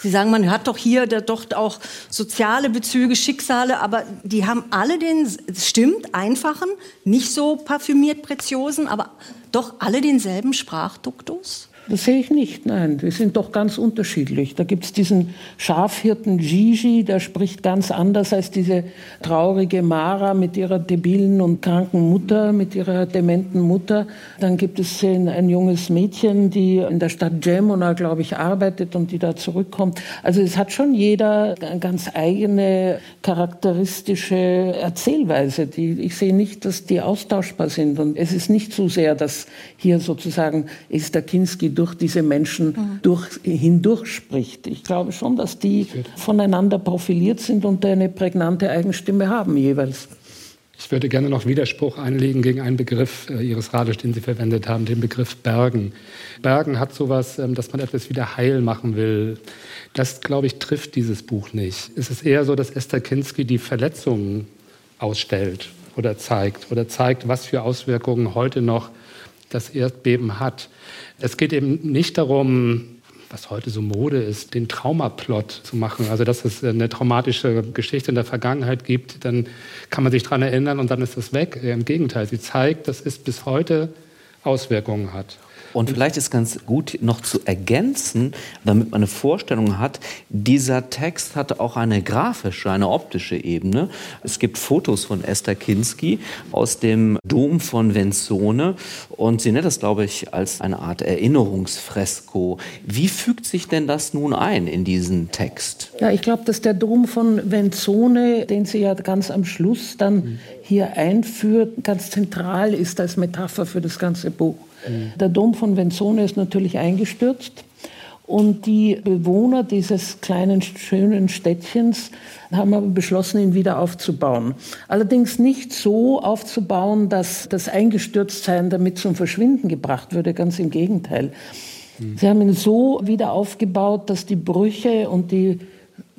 Sie sagen, man hat doch hier doch auch soziale Bezüge, Schicksale, aber die haben alle den, stimmt, einfachen, nicht so parfümiert preziosen, aber doch alle denselben Sprachduktus? Das sehe ich nicht, nein. Die sind doch ganz unterschiedlich. Da gibt es diesen Schafhirten Gigi, der spricht ganz anders als diese traurige Mara mit ihrer debilen und kranken Mutter, mit ihrer dementen Mutter. Dann gibt es ein, junges Mädchen, die in der Stadt Gemona, glaube ich, arbeitet und die da zurückkommt. Also es hat schon jeder eine ganz eigene charakteristische Erzählweise. Die, ich sehe nicht, dass die austauschbar sind. Und es ist nicht so sehr, dass hier sozusagen ist der Kinski durch diese Menschen mhm. durch, hindurch spricht. Ich glaube schon, dass die voneinander profiliert sind und eine prägnante Eigenstimme haben jeweils. Ich würde gerne noch Widerspruch einlegen gegen einen Begriff äh, Ihres Rades, den Sie verwendet haben, den Begriff Bergen. Bergen hat sowas, ähm, dass man etwas wieder heil machen will. Das, glaube ich, trifft dieses Buch nicht. Es ist eher so, dass Esther Kinski die Verletzungen ausstellt oder zeigt oder zeigt, was für Auswirkungen heute noch das Erdbeben hat. Es geht eben nicht darum, was heute so Mode ist, den Traumaplot zu machen. Also, dass es eine traumatische Geschichte in der Vergangenheit gibt, dann kann man sich daran erinnern und dann ist es weg. Im Gegenteil, sie zeigt, dass es bis heute Auswirkungen hat. Und vielleicht ist ganz gut noch zu ergänzen, damit man eine Vorstellung hat, dieser Text hatte auch eine grafische, eine optische Ebene. Es gibt Fotos von Esther Kinski aus dem Dom von Venzone und sie nennt das, glaube ich, als eine Art Erinnerungsfresko. Wie fügt sich denn das nun ein in diesen Text? Ja, ich glaube, dass der Dom von Venzone, den sie ja ganz am Schluss dann hier einführt, ganz zentral ist als Metapher für das ganze Buch. Der Dom von Venzone ist natürlich eingestürzt. Und die Bewohner dieses kleinen, schönen Städtchens haben aber beschlossen, ihn wieder aufzubauen. Allerdings nicht so aufzubauen, dass das Eingestürztsein damit zum Verschwinden gebracht würde, ganz im Gegenteil. Sie haben ihn so wieder aufgebaut, dass die Brüche und die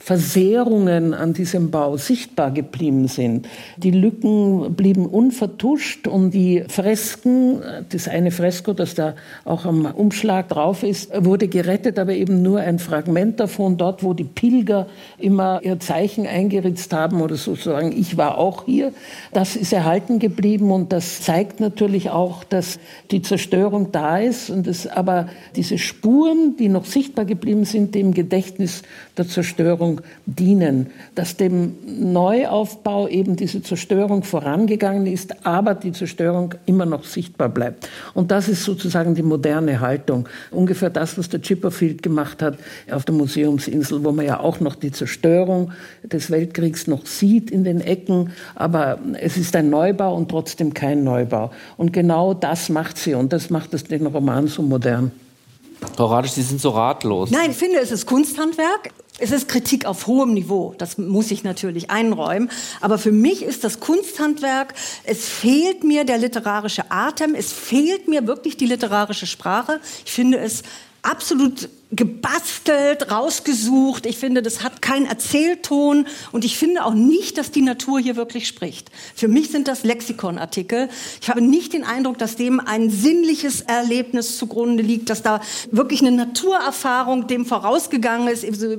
Versehrungen an diesem Bau sichtbar geblieben sind. Die Lücken blieben unvertuscht und die Fresken, das eine Fresko, das da auch am Umschlag drauf ist, wurde gerettet, aber eben nur ein Fragment davon, dort, wo die Pilger immer ihr Zeichen eingeritzt haben oder sozusagen, ich war auch hier. Das ist erhalten geblieben und das zeigt natürlich auch, dass die Zerstörung da ist und es aber diese Spuren, die noch sichtbar geblieben sind, dem Gedächtnis der Zerstörung dienen, dass dem Neuaufbau eben diese Zerstörung vorangegangen ist, aber die Zerstörung immer noch sichtbar bleibt. Und das ist sozusagen die moderne Haltung. Ungefähr das, was der Chipperfield gemacht hat auf der Museumsinsel, wo man ja auch noch die Zerstörung des Weltkriegs noch sieht in den Ecken, aber es ist ein Neubau und trotzdem kein Neubau. Und genau das macht sie und das macht es den Roman so modern. Frau Radisch, Sie sind so ratlos. Nein, ich finde, es ist Kunsthandwerk. Es ist Kritik auf hohem Niveau, das muss ich natürlich einräumen. Aber für mich ist das Kunsthandwerk, es fehlt mir der literarische Atem, es fehlt mir wirklich die literarische Sprache. Ich finde es absolut gebastelt, rausgesucht. Ich finde, das hat keinen Erzählton und ich finde auch nicht, dass die Natur hier wirklich spricht. Für mich sind das Lexikonartikel. Ich habe nicht den Eindruck, dass dem ein sinnliches Erlebnis zugrunde liegt, dass da wirklich eine Naturerfahrung dem vorausgegangen ist. Also,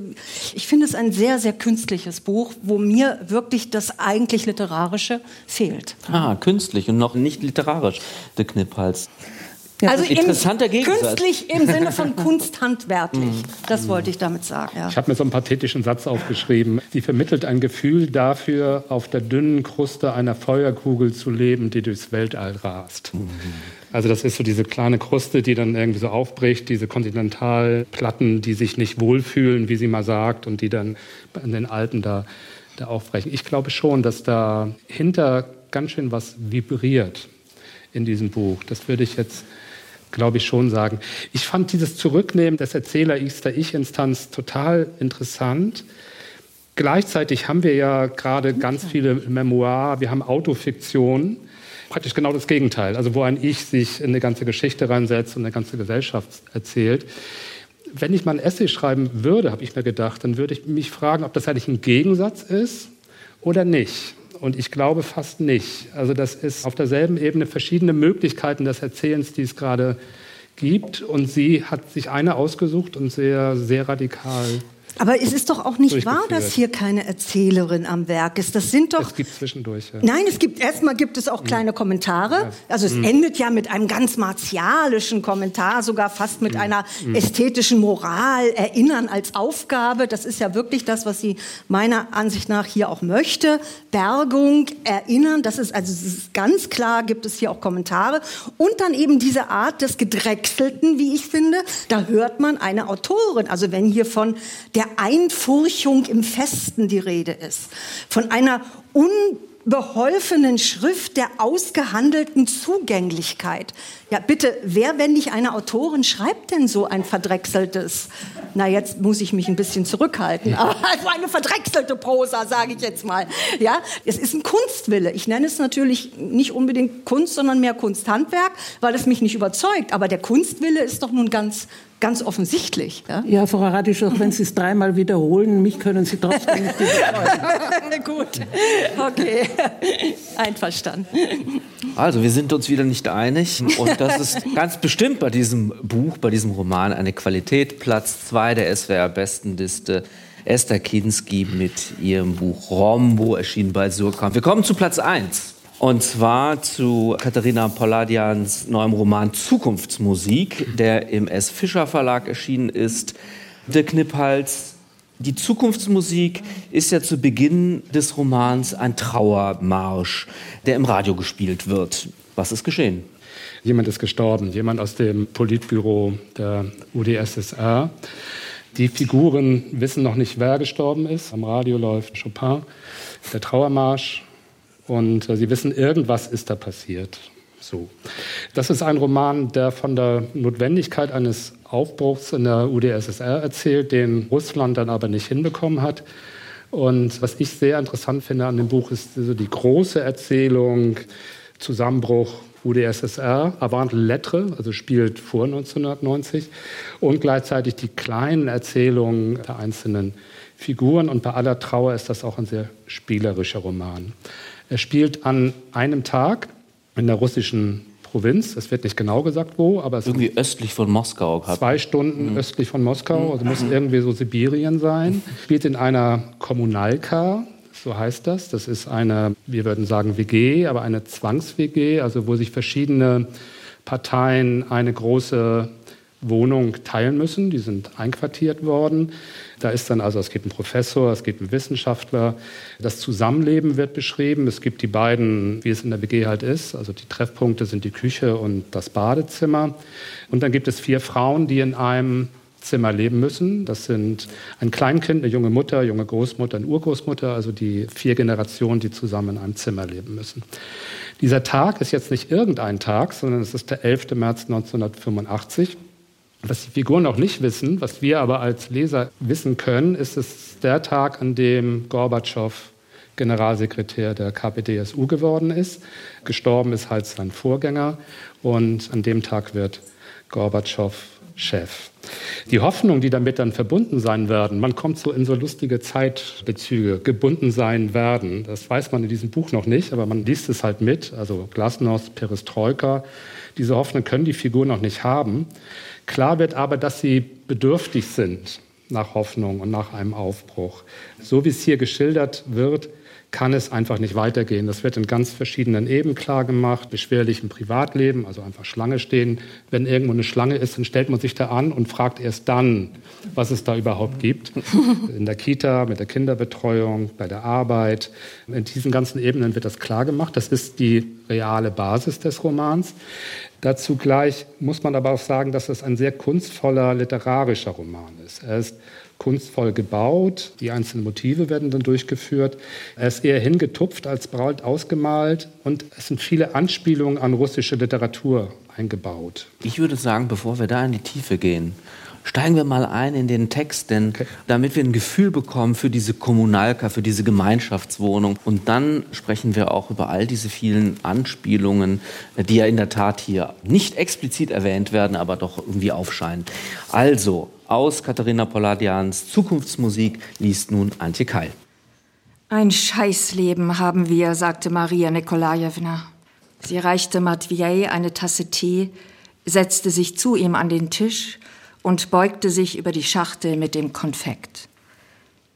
ich finde es ein sehr, sehr künstliches Buch, wo mir wirklich das eigentlich Literarische fehlt. Ah, künstlich und noch nicht literarisch, der Knipphals. Ja, also interessanter Gegensatz. Künstlich im Sinne von kunsthandwerklich. Mhm. Das wollte ich damit sagen. Ja. Ich habe mir so einen pathetischen Satz aufgeschrieben. Sie vermittelt ein Gefühl dafür, auf der dünnen Kruste einer Feuerkugel zu leben, die durchs Weltall rast. Mhm. Also das ist so diese kleine Kruste, die dann irgendwie so aufbricht, diese Kontinentalplatten, die sich nicht wohlfühlen, wie sie mal sagt, und die dann in den Alpen da, da aufbrechen. Ich glaube schon, dass dahinter ganz schön was vibriert in diesem Buch. Das würde ich jetzt glaube ich, schon sagen. Ich fand dieses Zurücknehmen des Erzähler-Ichs der Ich-Instanz total interessant. Gleichzeitig haben wir ja gerade ganz viele Memoir, wir haben Autofiktion, praktisch genau das Gegenteil, also wo ein Ich sich in eine ganze Geschichte reinsetzt und eine ganze Gesellschaft erzählt. Wenn ich mal ein Essay schreiben würde, habe ich mir gedacht, dann würde ich mich fragen, ob das eigentlich ein Gegensatz ist oder nicht. Und ich glaube fast nicht. Also das ist auf derselben Ebene verschiedene Möglichkeiten des Erzählens, die es gerade gibt. Und sie hat sich eine ausgesucht und sehr, sehr radikal aber es ist doch auch nicht wahr, dass hier keine Erzählerin am Werk ist. Das sind doch. Es gibt zwischendurch. Ja. Nein, es gibt erstmal gibt es auch mhm. kleine Kommentare. Also es mhm. endet ja mit einem ganz martialischen Kommentar, sogar fast mit mhm. einer mhm. ästhetischen Moral, Erinnern als Aufgabe. Das ist ja wirklich das, was sie meiner Ansicht nach hier auch möchte. Bergung, Erinnern. Das ist also das ist ganz klar. Gibt es hier auch Kommentare und dann eben diese Art des gedrechselten, wie ich finde. Da hört man eine Autorin. Also wenn hier von der der Einfurchung im Festen die Rede ist, von einer unbeholfenen Schrift der ausgehandelten Zugänglichkeit. Ja, bitte, wer, wenn nicht eine Autorin, schreibt denn so ein verdrechseltes? Na, jetzt muss ich mich ein bisschen zurückhalten. Aber also eine verdrechselte Prosa, sage ich jetzt mal. Ja, es ist ein Kunstwille. Ich nenne es natürlich nicht unbedingt Kunst, sondern mehr Kunsthandwerk, weil es mich nicht überzeugt. Aber der Kunstwille ist doch nun ganz ganz offensichtlich. Ja, ja Frau Radisch, auch wenn Sie es dreimal wiederholen, mich können Sie trotzdem nicht überzeugen. Gut, okay, einverstanden. Also, wir sind uns wieder nicht einig und das ist ganz bestimmt bei diesem Buch, bei diesem Roman eine Qualität. Platz zwei der SWR-Bestenliste. Esther Kinski mit ihrem Buch Rombo, erschienen bei Surkamp. Wir kommen zu Platz eins. Und zwar zu Katharina Polladians neuem Roman Zukunftsmusik, der im S. Fischer Verlag erschienen ist. Der Knipphals. Die Zukunftsmusik ist ja zu Beginn des Romans ein Trauermarsch, der im Radio gespielt wird. Was ist geschehen? Jemand ist gestorben, jemand aus dem Politbüro der UdSSR. Die Figuren wissen noch nicht, wer gestorben ist. Am Radio läuft Chopin, der Trauermarsch. Und äh, Sie wissen, irgendwas ist da passiert. So. Das ist ein Roman, der von der Notwendigkeit eines Aufbruchs in der UdSSR erzählt, den Russland dann aber nicht hinbekommen hat. Und was ich sehr interessant finde an dem Buch, ist also die große Erzählung Zusammenbruch UdSSR, Avant Lettre, also spielt vor 1990, und gleichzeitig die kleinen Erzählungen der einzelnen Figuren. Und bei aller Trauer ist das auch ein sehr spielerischer Roman. Er spielt an einem Tag in der russischen Provinz. Es wird nicht genau gesagt, wo, aber es irgendwie östlich von Moskau. Zwei Stunden mhm. östlich von Moskau, also muss mhm. irgendwie so Sibirien sein. Spielt in einer Kommunalka, so heißt das. Das ist eine, wir würden sagen WG, aber eine Zwangs-WG, also wo sich verschiedene Parteien eine große Wohnung teilen müssen. Die sind einquartiert worden. Da ist dann also, es gibt einen Professor, es gibt einen Wissenschaftler. Das Zusammenleben wird beschrieben. Es gibt die beiden, wie es in der WG halt ist. Also die Treffpunkte sind die Küche und das Badezimmer. Und dann gibt es vier Frauen, die in einem Zimmer leben müssen. Das sind ein Kleinkind, eine junge Mutter, junge Großmutter, eine Urgroßmutter, also die vier Generationen, die zusammen in einem Zimmer leben müssen. Dieser Tag ist jetzt nicht irgendein Tag, sondern es ist der 11. März 1985. Was die Figuren noch nicht wissen, was wir aber als Leser wissen können, ist es der Tag, an dem Gorbatschow Generalsekretär der KPDSU geworden ist. Gestorben ist halt sein Vorgänger und an dem Tag wird Gorbatschow Chef. Die Hoffnung, die damit dann verbunden sein werden, man kommt so in so lustige Zeitbezüge, gebunden sein werden, das weiß man in diesem Buch noch nicht, aber man liest es halt mit, also Glasnost, Perestroika, diese Hoffnung können die Figuren noch nicht haben. Klar wird aber, dass sie bedürftig sind nach Hoffnung und nach einem Aufbruch. So wie es hier geschildert wird, kann es einfach nicht weitergehen. Das wird in ganz verschiedenen Ebenen klar gemacht, beschwerlich im Privatleben, also einfach Schlange stehen. Wenn irgendwo eine Schlange ist, dann stellt man sich da an und fragt erst dann, was es da überhaupt gibt. In der Kita, mit der Kinderbetreuung, bei der Arbeit. In diesen ganzen Ebenen wird das klar gemacht. Das ist die reale Basis des Romans. Dazu gleich muss man aber auch sagen, dass es ein sehr kunstvoller literarischer Roman ist. Er ist kunstvoll gebaut, die einzelnen Motive werden dann durchgeführt. Er ist eher hingetupft als braut ausgemalt und es sind viele Anspielungen an russische Literatur eingebaut. Ich würde sagen, bevor wir da in die Tiefe gehen, Steigen wir mal ein in den Text, denn okay. damit wir ein Gefühl bekommen für diese Kommunalka, für diese Gemeinschaftswohnung. Und dann sprechen wir auch über all diese vielen Anspielungen, die ja in der Tat hier nicht explizit erwähnt werden, aber doch irgendwie aufscheinen. Also, aus Katharina Polladians Zukunftsmusik liest nun Antje Keil. Ein Scheißleben haben wir, sagte Maria Nikolajewna. Sie reichte Matvei eine Tasse Tee, setzte sich zu ihm an den Tisch und beugte sich über die Schachtel mit dem Konfekt.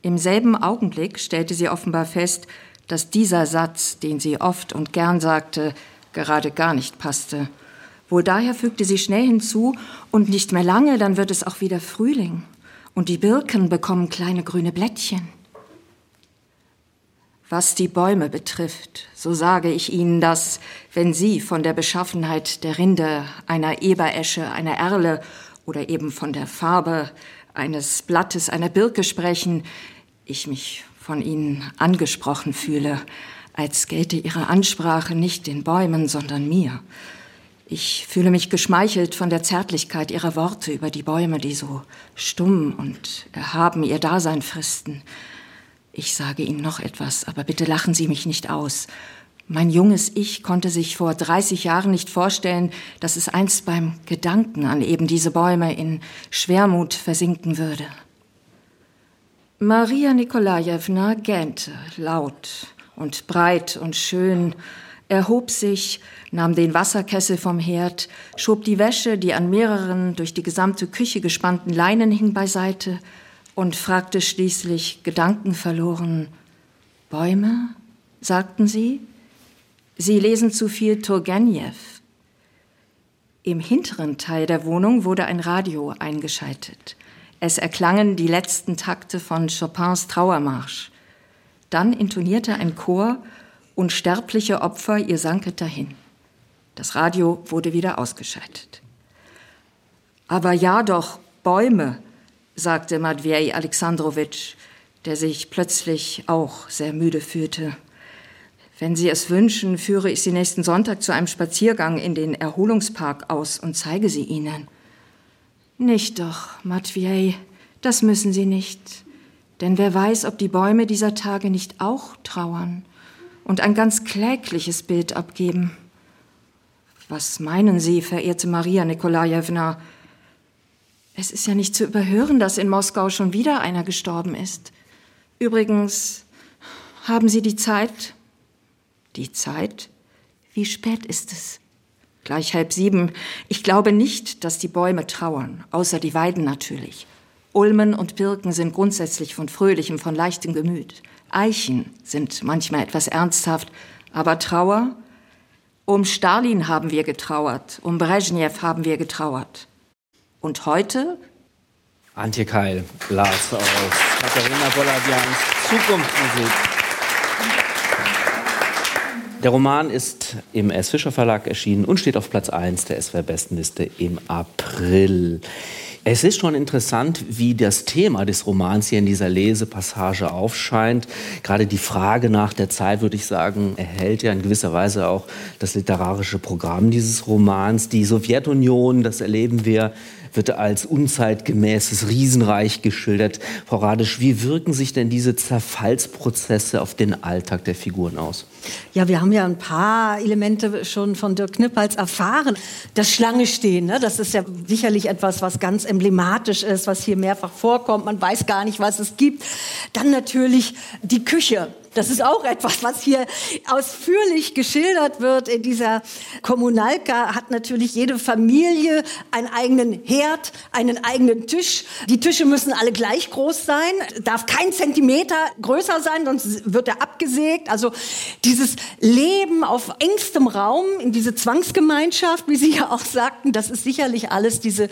Im selben Augenblick stellte sie offenbar fest, dass dieser Satz, den sie oft und gern sagte, gerade gar nicht passte. Wohl daher fügte sie schnell hinzu, und nicht mehr lange, dann wird es auch wieder Frühling, und die Birken bekommen kleine grüne Blättchen. Was die Bäume betrifft, so sage ich Ihnen, dass, wenn Sie von der Beschaffenheit der Rinde, einer Eberesche, einer Erle oder eben von der Farbe eines Blattes einer Birke sprechen, ich mich von Ihnen angesprochen fühle, als gelte Ihre Ansprache nicht den Bäumen, sondern mir. Ich fühle mich geschmeichelt von der Zärtlichkeit Ihrer Worte über die Bäume, die so stumm und erhaben ihr Dasein fristen. Ich sage Ihnen noch etwas, aber bitte lachen Sie mich nicht aus. Mein junges Ich konnte sich vor 30 Jahren nicht vorstellen, dass es einst beim Gedanken an eben diese Bäume in Schwermut versinken würde. Maria Nikolajewna gähnte laut und breit und schön, erhob sich, nahm den Wasserkessel vom Herd, schob die Wäsche, die an mehreren durch die gesamte Küche gespannten Leinen hing, beiseite und fragte schließlich gedankenverloren, Bäume, sagten sie? Sie lesen zu viel Turgenev. Im hinteren Teil der Wohnung wurde ein Radio eingeschaltet. Es erklangen die letzten Takte von Chopins Trauermarsch. Dann intonierte ein Chor Unsterbliche Opfer, ihr sanket dahin. Das Radio wurde wieder ausgeschaltet. Aber ja doch, Bäume, sagte Matvei Alexandrowitsch, der sich plötzlich auch sehr müde fühlte. Wenn Sie es wünschen, führe ich Sie nächsten Sonntag zu einem Spaziergang in den Erholungspark aus und zeige sie Ihnen. Nicht doch, Matvei, das müssen Sie nicht. Denn wer weiß, ob die Bäume dieser Tage nicht auch trauern und ein ganz klägliches Bild abgeben. Was meinen Sie, verehrte Maria Nikolajewna? Es ist ja nicht zu überhören, dass in Moskau schon wieder einer gestorben ist. Übrigens, haben Sie die Zeit? Die Zeit? Wie spät ist es? Gleich halb sieben. Ich glaube nicht, dass die Bäume trauern, außer die Weiden natürlich. Ulmen und Birken sind grundsätzlich von fröhlichem, von leichtem Gemüt. Eichen sind manchmal etwas ernsthaft, aber Trauer? Um Stalin haben wir getrauert, um Brezhnev haben wir getrauert. Und heute? Antje Keil, Lars aus Katharina Boladians Zukunftsmusik. Der Roman ist im S. Fischer Verlag erschienen und steht auf Platz 1 der SWR-Bestenliste im April. Es ist schon interessant, wie das Thema des Romans hier in dieser Lesepassage aufscheint. Gerade die Frage nach der Zeit, würde ich sagen, erhält ja in gewisser Weise auch das literarische Programm dieses Romans. Die Sowjetunion, das erleben wir wird als unzeitgemäßes Riesenreich geschildert. Frau Radisch, wie wirken sich denn diese Zerfallsprozesse auf den Alltag der Figuren aus? Ja, wir haben ja ein paar Elemente schon von Dirk Knippals erfahren. Das Schlangestehen, ne, das ist ja sicherlich etwas, was ganz emblematisch ist, was hier mehrfach vorkommt. Man weiß gar nicht, was es gibt. Dann natürlich die Küche. Das ist auch etwas, was hier ausführlich geschildert wird in dieser Kommunalka. Hat natürlich jede Familie einen eigenen Herd, einen eigenen Tisch. Die Tische müssen alle gleich groß sein, darf kein Zentimeter größer sein, sonst wird er abgesägt. Also dieses Leben auf engstem Raum, in diese Zwangsgemeinschaft, wie Sie ja auch sagten, das ist sicherlich alles diese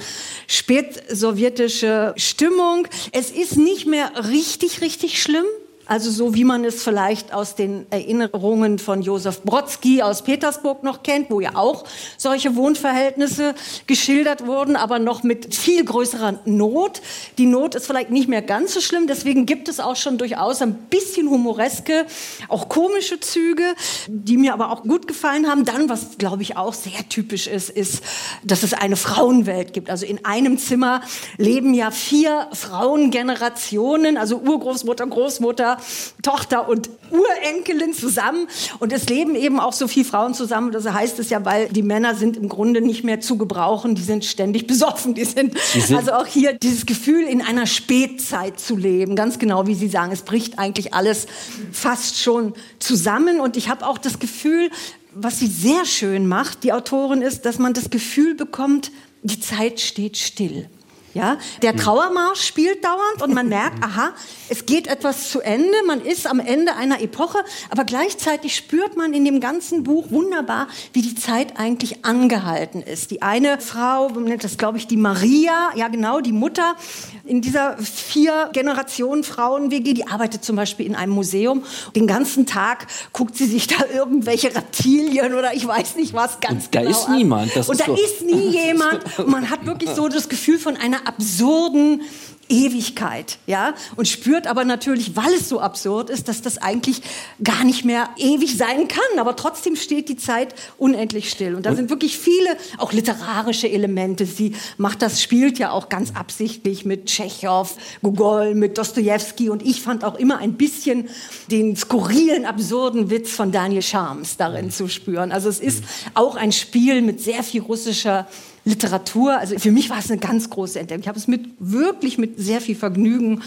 spätsowjetische Stimmung. Es ist nicht mehr richtig, richtig schlimm. Also so wie man es vielleicht aus den Erinnerungen von Josef Brodsky aus Petersburg noch kennt, wo ja auch solche Wohnverhältnisse geschildert wurden, aber noch mit viel größerer Not. Die Not ist vielleicht nicht mehr ganz so schlimm, deswegen gibt es auch schon durchaus ein bisschen humoreske, auch komische Züge, die mir aber auch gut gefallen haben. Dann, was glaube ich auch sehr typisch ist, ist, dass es eine Frauenwelt gibt. Also in einem Zimmer leben ja vier Frauengenerationen, also Urgroßmutter, Großmutter, Tochter und Urenkelin zusammen. Und es leben eben auch so viele Frauen zusammen. Das heißt es ja, weil die Männer sind im Grunde nicht mehr zu gebrauchen. Die sind ständig besoffen. Die sind, die sind also auch hier dieses Gefühl, in einer Spätzeit zu leben. Ganz genau, wie Sie sagen. Es bricht eigentlich alles fast schon zusammen. Und ich habe auch das Gefühl, was sie sehr schön macht, die Autorin, ist, dass man das Gefühl bekommt, die Zeit steht still. Ja, der hm. Trauermarsch spielt dauernd und man merkt, aha, es geht etwas zu Ende, man ist am Ende einer Epoche, aber gleichzeitig spürt man in dem ganzen Buch wunderbar, wie die Zeit eigentlich angehalten ist. Die eine Frau, nennt das glaube ich die Maria, ja genau, die Mutter in dieser vier Generationen Frauen-WG, die arbeitet zum Beispiel in einem Museum. Den ganzen Tag guckt sie sich da irgendwelche Reptilien oder ich weiß nicht was ganz und da genau ist an. niemand. Das und ist da so. ist nie jemand. Und man hat wirklich so das Gefühl von einer absurden Ewigkeit, ja, und spürt aber natürlich, weil es so absurd ist, dass das eigentlich gar nicht mehr ewig sein kann, aber trotzdem steht die Zeit unendlich still. Und da und sind wirklich viele, auch literarische Elemente. Sie macht das, spielt ja auch ganz absichtlich mit Tschechow, Gogol, mit Dostoevsky und ich fand auch immer ein bisschen den skurrilen, absurden Witz von Daniel Charms darin zu spüren. Also es ist auch ein Spiel mit sehr viel russischer Literatur. Also für mich war es eine ganz große Entdeckung. Ich habe es mit wirklich mit sehr viel Vergnügen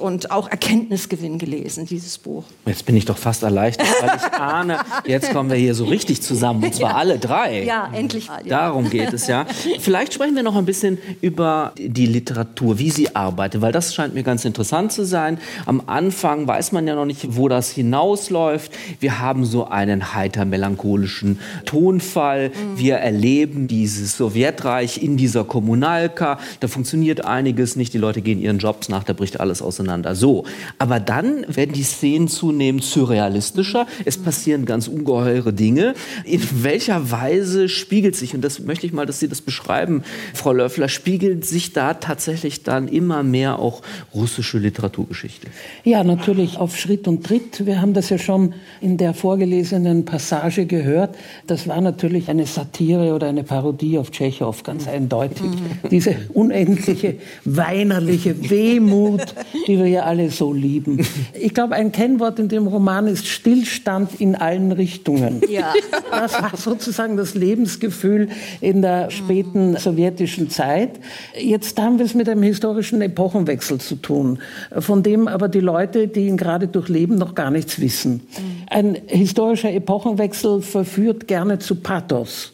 und auch Erkenntnisgewinn gelesen, dieses Buch. Jetzt bin ich doch fast erleichtert, weil ich ahne, jetzt kommen wir hier so richtig zusammen und zwar ja. alle drei. Ja, endlich. Darum geht es ja. Vielleicht sprechen wir noch ein bisschen über die Literatur, wie sie arbeitet, weil das scheint mir ganz interessant zu sein. Am Anfang weiß man ja noch nicht, wo das hinausläuft. Wir haben so einen heiter melancholischen Tonfall. Mhm. Wir erleben dieses Sowjet Erdreich, in dieser Kommunalka. Da funktioniert einiges nicht, die Leute gehen ihren Jobs nach, da bricht alles auseinander. So. Aber dann werden die Szenen zunehmend surrealistischer. Es passieren ganz ungeheure Dinge. In welcher Weise spiegelt sich, und das möchte ich mal, dass Sie das beschreiben, Frau Löffler, spiegelt sich da tatsächlich dann immer mehr auch russische Literaturgeschichte? Ja, natürlich auf Schritt und Tritt. Wir haben das ja schon in der vorgelesenen Passage gehört. Das war natürlich eine Satire oder eine Parodie auf Tschechow Bischof, ganz eindeutig. Mhm. Diese unendliche, weinerliche Wehmut, die wir ja alle so lieben. Ich glaube, ein Kennwort in dem Roman ist Stillstand in allen Richtungen. Ja. Das war sozusagen das Lebensgefühl in der späten sowjetischen Zeit. Jetzt haben wir es mit einem historischen Epochenwechsel zu tun, von dem aber die Leute, die ihn gerade durchleben, noch gar nichts wissen. Ein historischer Epochenwechsel verführt gerne zu Pathos.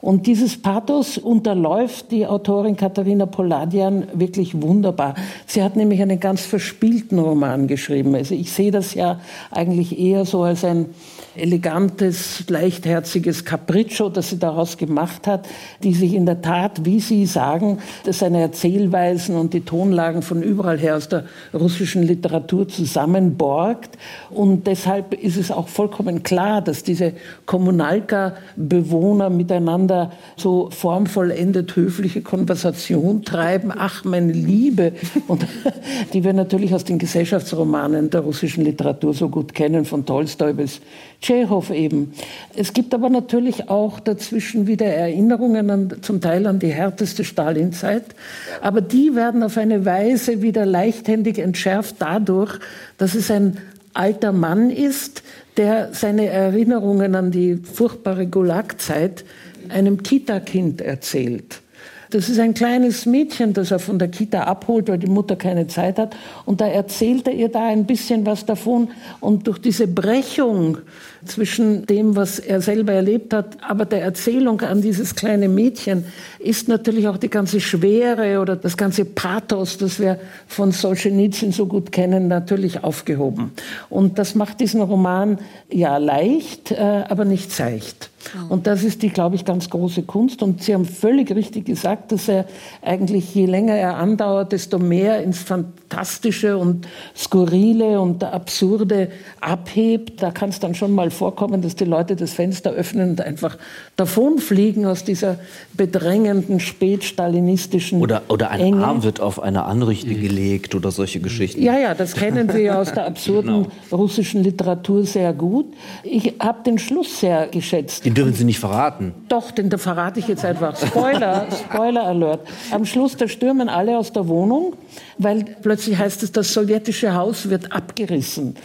Und dieses Pathos unterläuft die Autorin Katharina Poladian wirklich wunderbar. Sie hat nämlich einen ganz verspielten Roman geschrieben. Also ich sehe das ja eigentlich eher so als ein elegantes, leichtherziges Capriccio, das sie daraus gemacht hat, die sich in der Tat, wie Sie sagen, seine Erzählweisen und die Tonlagen von überall her aus der russischen Literatur zusammenborgt. Und deshalb ist es auch vollkommen klar, dass diese Kommunalka-Bewohner miteinander so formvollendet höfliche Konversation treiben. Ach, meine Liebe. Und die wir natürlich aus den Gesellschaftsromanen der russischen Literatur so gut kennen, von Tolstoi bis Tschechow eben. Es gibt aber natürlich auch dazwischen wieder Erinnerungen an, zum Teil an die härteste Stalinzeit. Aber die werden auf eine Weise wieder leichthändig entschärft dadurch, dass es ein alter Mann ist, der seine Erinnerungen an die furchtbare Gulagzeit einem Kita-Kind erzählt. Das ist ein kleines Mädchen, das er von der Kita abholt, weil die Mutter keine Zeit hat. Und da erzählt er ihr da ein bisschen was davon. Und durch diese Brechung zwischen dem, was er selber erlebt hat, aber der Erzählung an dieses kleine Mädchen ist natürlich auch die ganze Schwere oder das ganze Pathos, das wir von Solzhenitsyn so gut kennen, natürlich aufgehoben. Und das macht diesen Roman ja leicht, äh, aber nicht seicht. Und das ist die, glaube ich, ganz große Kunst. Und Sie haben völlig richtig gesagt, dass er eigentlich, je länger er andauert, desto mehr ins Fantastische und Skurrile und Absurde abhebt. Da kann es dann schon mal vorkommen, dass die Leute das Fenster öffnen und einfach davonfliegen aus dieser bedrängenden, spätstalinistischen Oder, oder ein Enge. Arm wird auf eine Anrichte gelegt oder solche Geschichten. Ja, ja, das kennen wir ja aus der absurden genau. russischen Literatur sehr gut. Ich habe den Schluss sehr geschätzt. Den dürfen Sie nicht verraten. Doch, den verrate ich jetzt einfach. Spoiler, Spoiler Alert. Am Schluss, da stürmen alle aus der Wohnung, weil plötzlich heißt es, das sowjetische Haus wird abgerissen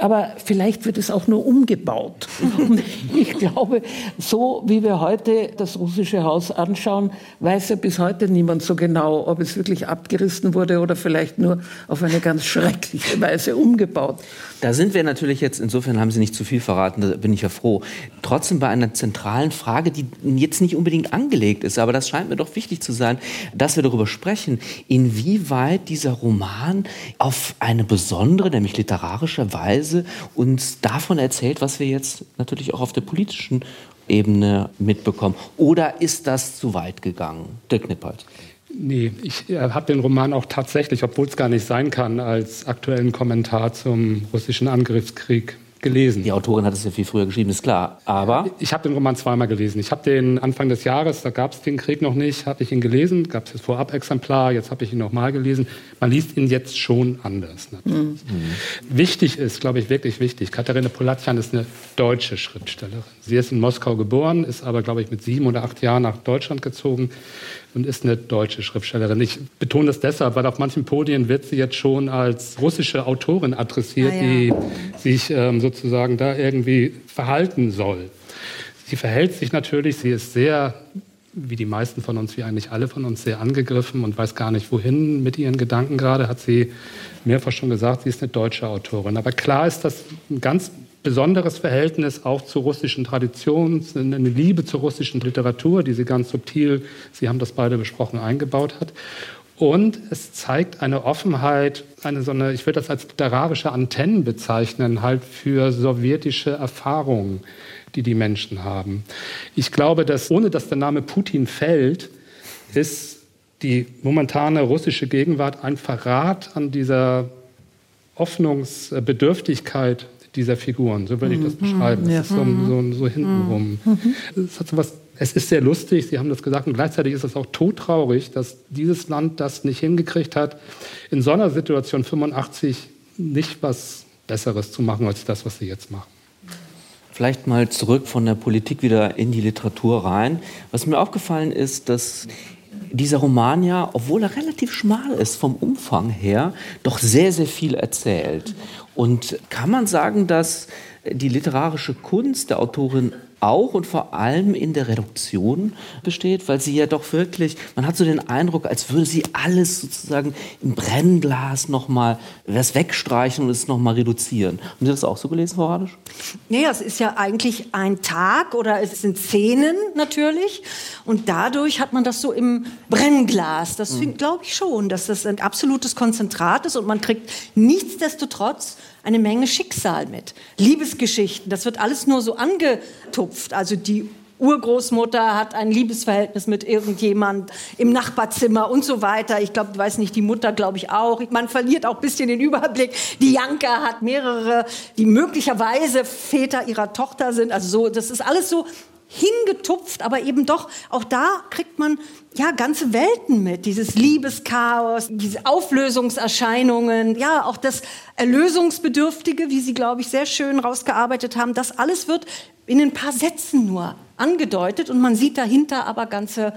aber vielleicht wird es auch nur umgebaut. Und ich glaube, so wie wir heute das russische Haus anschauen, weiß ja bis heute niemand so genau, ob es wirklich abgerissen wurde oder vielleicht nur auf eine ganz schreckliche Weise umgebaut. Da sind wir natürlich jetzt, insofern haben Sie nicht zu viel verraten, da bin ich ja froh. Trotzdem bei einer zentralen Frage, die jetzt nicht unbedingt angelegt ist, aber das scheint mir doch wichtig zu sein, dass wir darüber sprechen, inwieweit dieser Roman auf eine besondere, nämlich literarische Weise uns davon erzählt, was wir jetzt natürlich auch auf der politischen Ebene mitbekommen. Oder ist das zu weit gegangen? Dirk Knippert. Nee, ich äh, habe den Roman auch tatsächlich, obwohl es gar nicht sein kann, als aktuellen Kommentar zum russischen Angriffskrieg gelesen. Die Autorin hat es ja viel früher geschrieben, ist klar. Aber ich habe den Roman zweimal gelesen. Ich habe den Anfang des Jahres, da gab es den Krieg noch nicht, hatte ich ihn gelesen, gab es das Vorab-Exemplar, jetzt habe ich ihn nochmal gelesen. Man liest ihn jetzt schon anders. Mhm. Wichtig ist, glaube ich, wirklich wichtig. Katharina Polatjan ist eine deutsche Schriftstellerin. Sie ist in Moskau geboren, ist aber, glaube ich, mit sieben oder acht Jahren nach Deutschland gezogen und ist eine deutsche Schriftstellerin. Ich betone das deshalb, weil auf manchen Podien wird sie jetzt schon als russische Autorin adressiert, ah, ja. die sich ähm, sozusagen da irgendwie verhalten soll. Sie verhält sich natürlich, sie ist sehr, wie die meisten von uns, wie eigentlich alle von uns, sehr angegriffen und weiß gar nicht, wohin mit ihren Gedanken gerade, hat sie mehrfach schon gesagt, sie ist eine deutsche Autorin. Aber klar ist das ein ganz besonderes Verhältnis auch zur russischen Tradition, eine Liebe zur russischen Literatur, die sie ganz subtil, Sie haben das beide besprochen, eingebaut hat. Und es zeigt eine Offenheit, eine so eine, ich würde das als literarische Antennen bezeichnen, halt für sowjetische Erfahrungen, die die Menschen haben. Ich glaube, dass ohne dass der Name Putin fällt, ist die momentane russische Gegenwart ein Verrat an dieser Hoffnungsbedürftigkeit dieser Figuren. So würde ich das mhm. beschreiben. Ja. Es ist so, so, so hintenrum. Mhm. Es, hat so was, es ist sehr lustig, Sie haben das gesagt, und gleichzeitig ist es auch todtraurig, dass dieses Land das nicht hingekriegt hat, in so einer Situation 85 nicht was Besseres zu machen als das, was sie jetzt machen. Vielleicht mal zurück von der Politik wieder in die Literatur rein. Was mir aufgefallen ist, dass dieser Roman ja, obwohl er relativ schmal ist vom Umfang her, doch sehr, sehr viel erzählt. Und kann man sagen, dass die literarische Kunst der Autorin auch und vor allem in der Reduktion besteht, weil sie ja doch wirklich, man hat so den Eindruck, als würde sie alles sozusagen im Brennglas nochmal was wegstreichen und es nochmal reduzieren. Haben Sie das auch so gelesen, Frau Radisch? Naja, es ist ja eigentlich ein Tag oder es sind Szenen natürlich und dadurch hat man das so im Brennglas. Das mhm. glaube ich schon, dass das ein absolutes Konzentrat ist und man kriegt nichtsdestotrotz eine Menge Schicksal mit. Liebesgeschichten, das wird alles nur so angetupft. Also die Urgroßmutter hat ein Liebesverhältnis mit irgendjemand im Nachbarzimmer und so weiter. Ich glaube, weiß nicht, die Mutter glaube ich auch. Man verliert auch ein bisschen den Überblick. Die Janka hat mehrere, die möglicherweise Väter ihrer Tochter sind. Also so, das ist alles so hingetupft, aber eben doch, auch da kriegt man ja ganze Welten mit. Dieses Liebeschaos, diese Auflösungserscheinungen, ja, auch das Erlösungsbedürftige, wie Sie, glaube ich, sehr schön rausgearbeitet haben, das alles wird in ein paar Sätzen nur angedeutet und man sieht dahinter aber ganze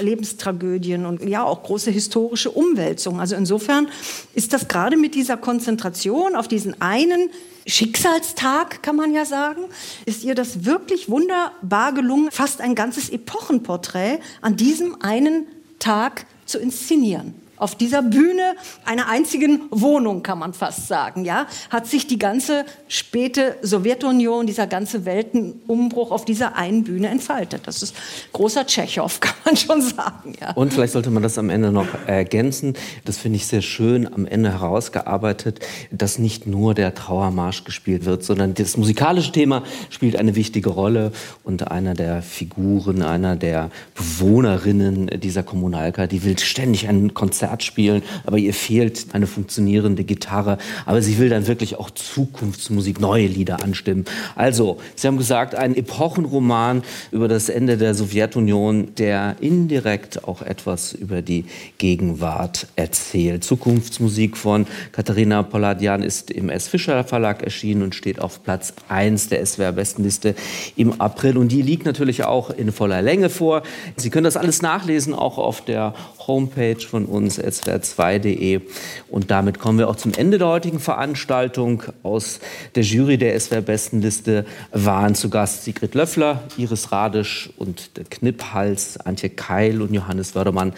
Lebenstragödien und ja auch große historische Umwälzungen. Also insofern ist das gerade mit dieser Konzentration auf diesen einen Schicksalstag, kann man ja sagen, ist ihr das wirklich wunderbar gelungen, fast ein ganzes Epochenporträt an diesem einen Tag zu inszenieren auf dieser Bühne einer einzigen Wohnung, kann man fast sagen, ja, hat sich die ganze späte Sowjetunion, dieser ganze Weltenumbruch auf dieser einen Bühne entfaltet. Das ist großer Tschechow, kann man schon sagen. Ja. Und vielleicht sollte man das am Ende noch ergänzen. Das finde ich sehr schön am Ende herausgearbeitet, dass nicht nur der Trauermarsch gespielt wird, sondern das musikalische Thema spielt eine wichtige Rolle und einer der Figuren, einer der Bewohnerinnen dieser Kommunalka, die will ständig ein Konzert Konzert spielen, aber ihr fehlt eine funktionierende Gitarre. Aber sie will dann wirklich auch Zukunftsmusik, neue Lieder anstimmen. Also, Sie haben gesagt, ein Epochenroman über das Ende der Sowjetunion, der indirekt auch etwas über die Gegenwart erzählt. Zukunftsmusik von Katharina Poladian ist im S. Fischer Verlag erschienen und steht auf Platz 1 der SWR-Bestenliste im April. Und die liegt natürlich auch in voller Länge vor. Sie können das alles nachlesen, auch auf der Homepage von uns, swr2.de. Und damit kommen wir auch zum Ende der heutigen Veranstaltung. Aus der Jury der SWR-Bestenliste waren zu Gast Sigrid Löffler, Iris Radisch und der Knipphals, Antje Keil und Johannes Wördermann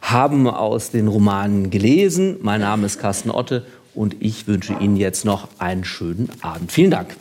haben aus den Romanen gelesen. Mein Name ist Carsten Otte und ich wünsche Ihnen jetzt noch einen schönen Abend. Vielen Dank.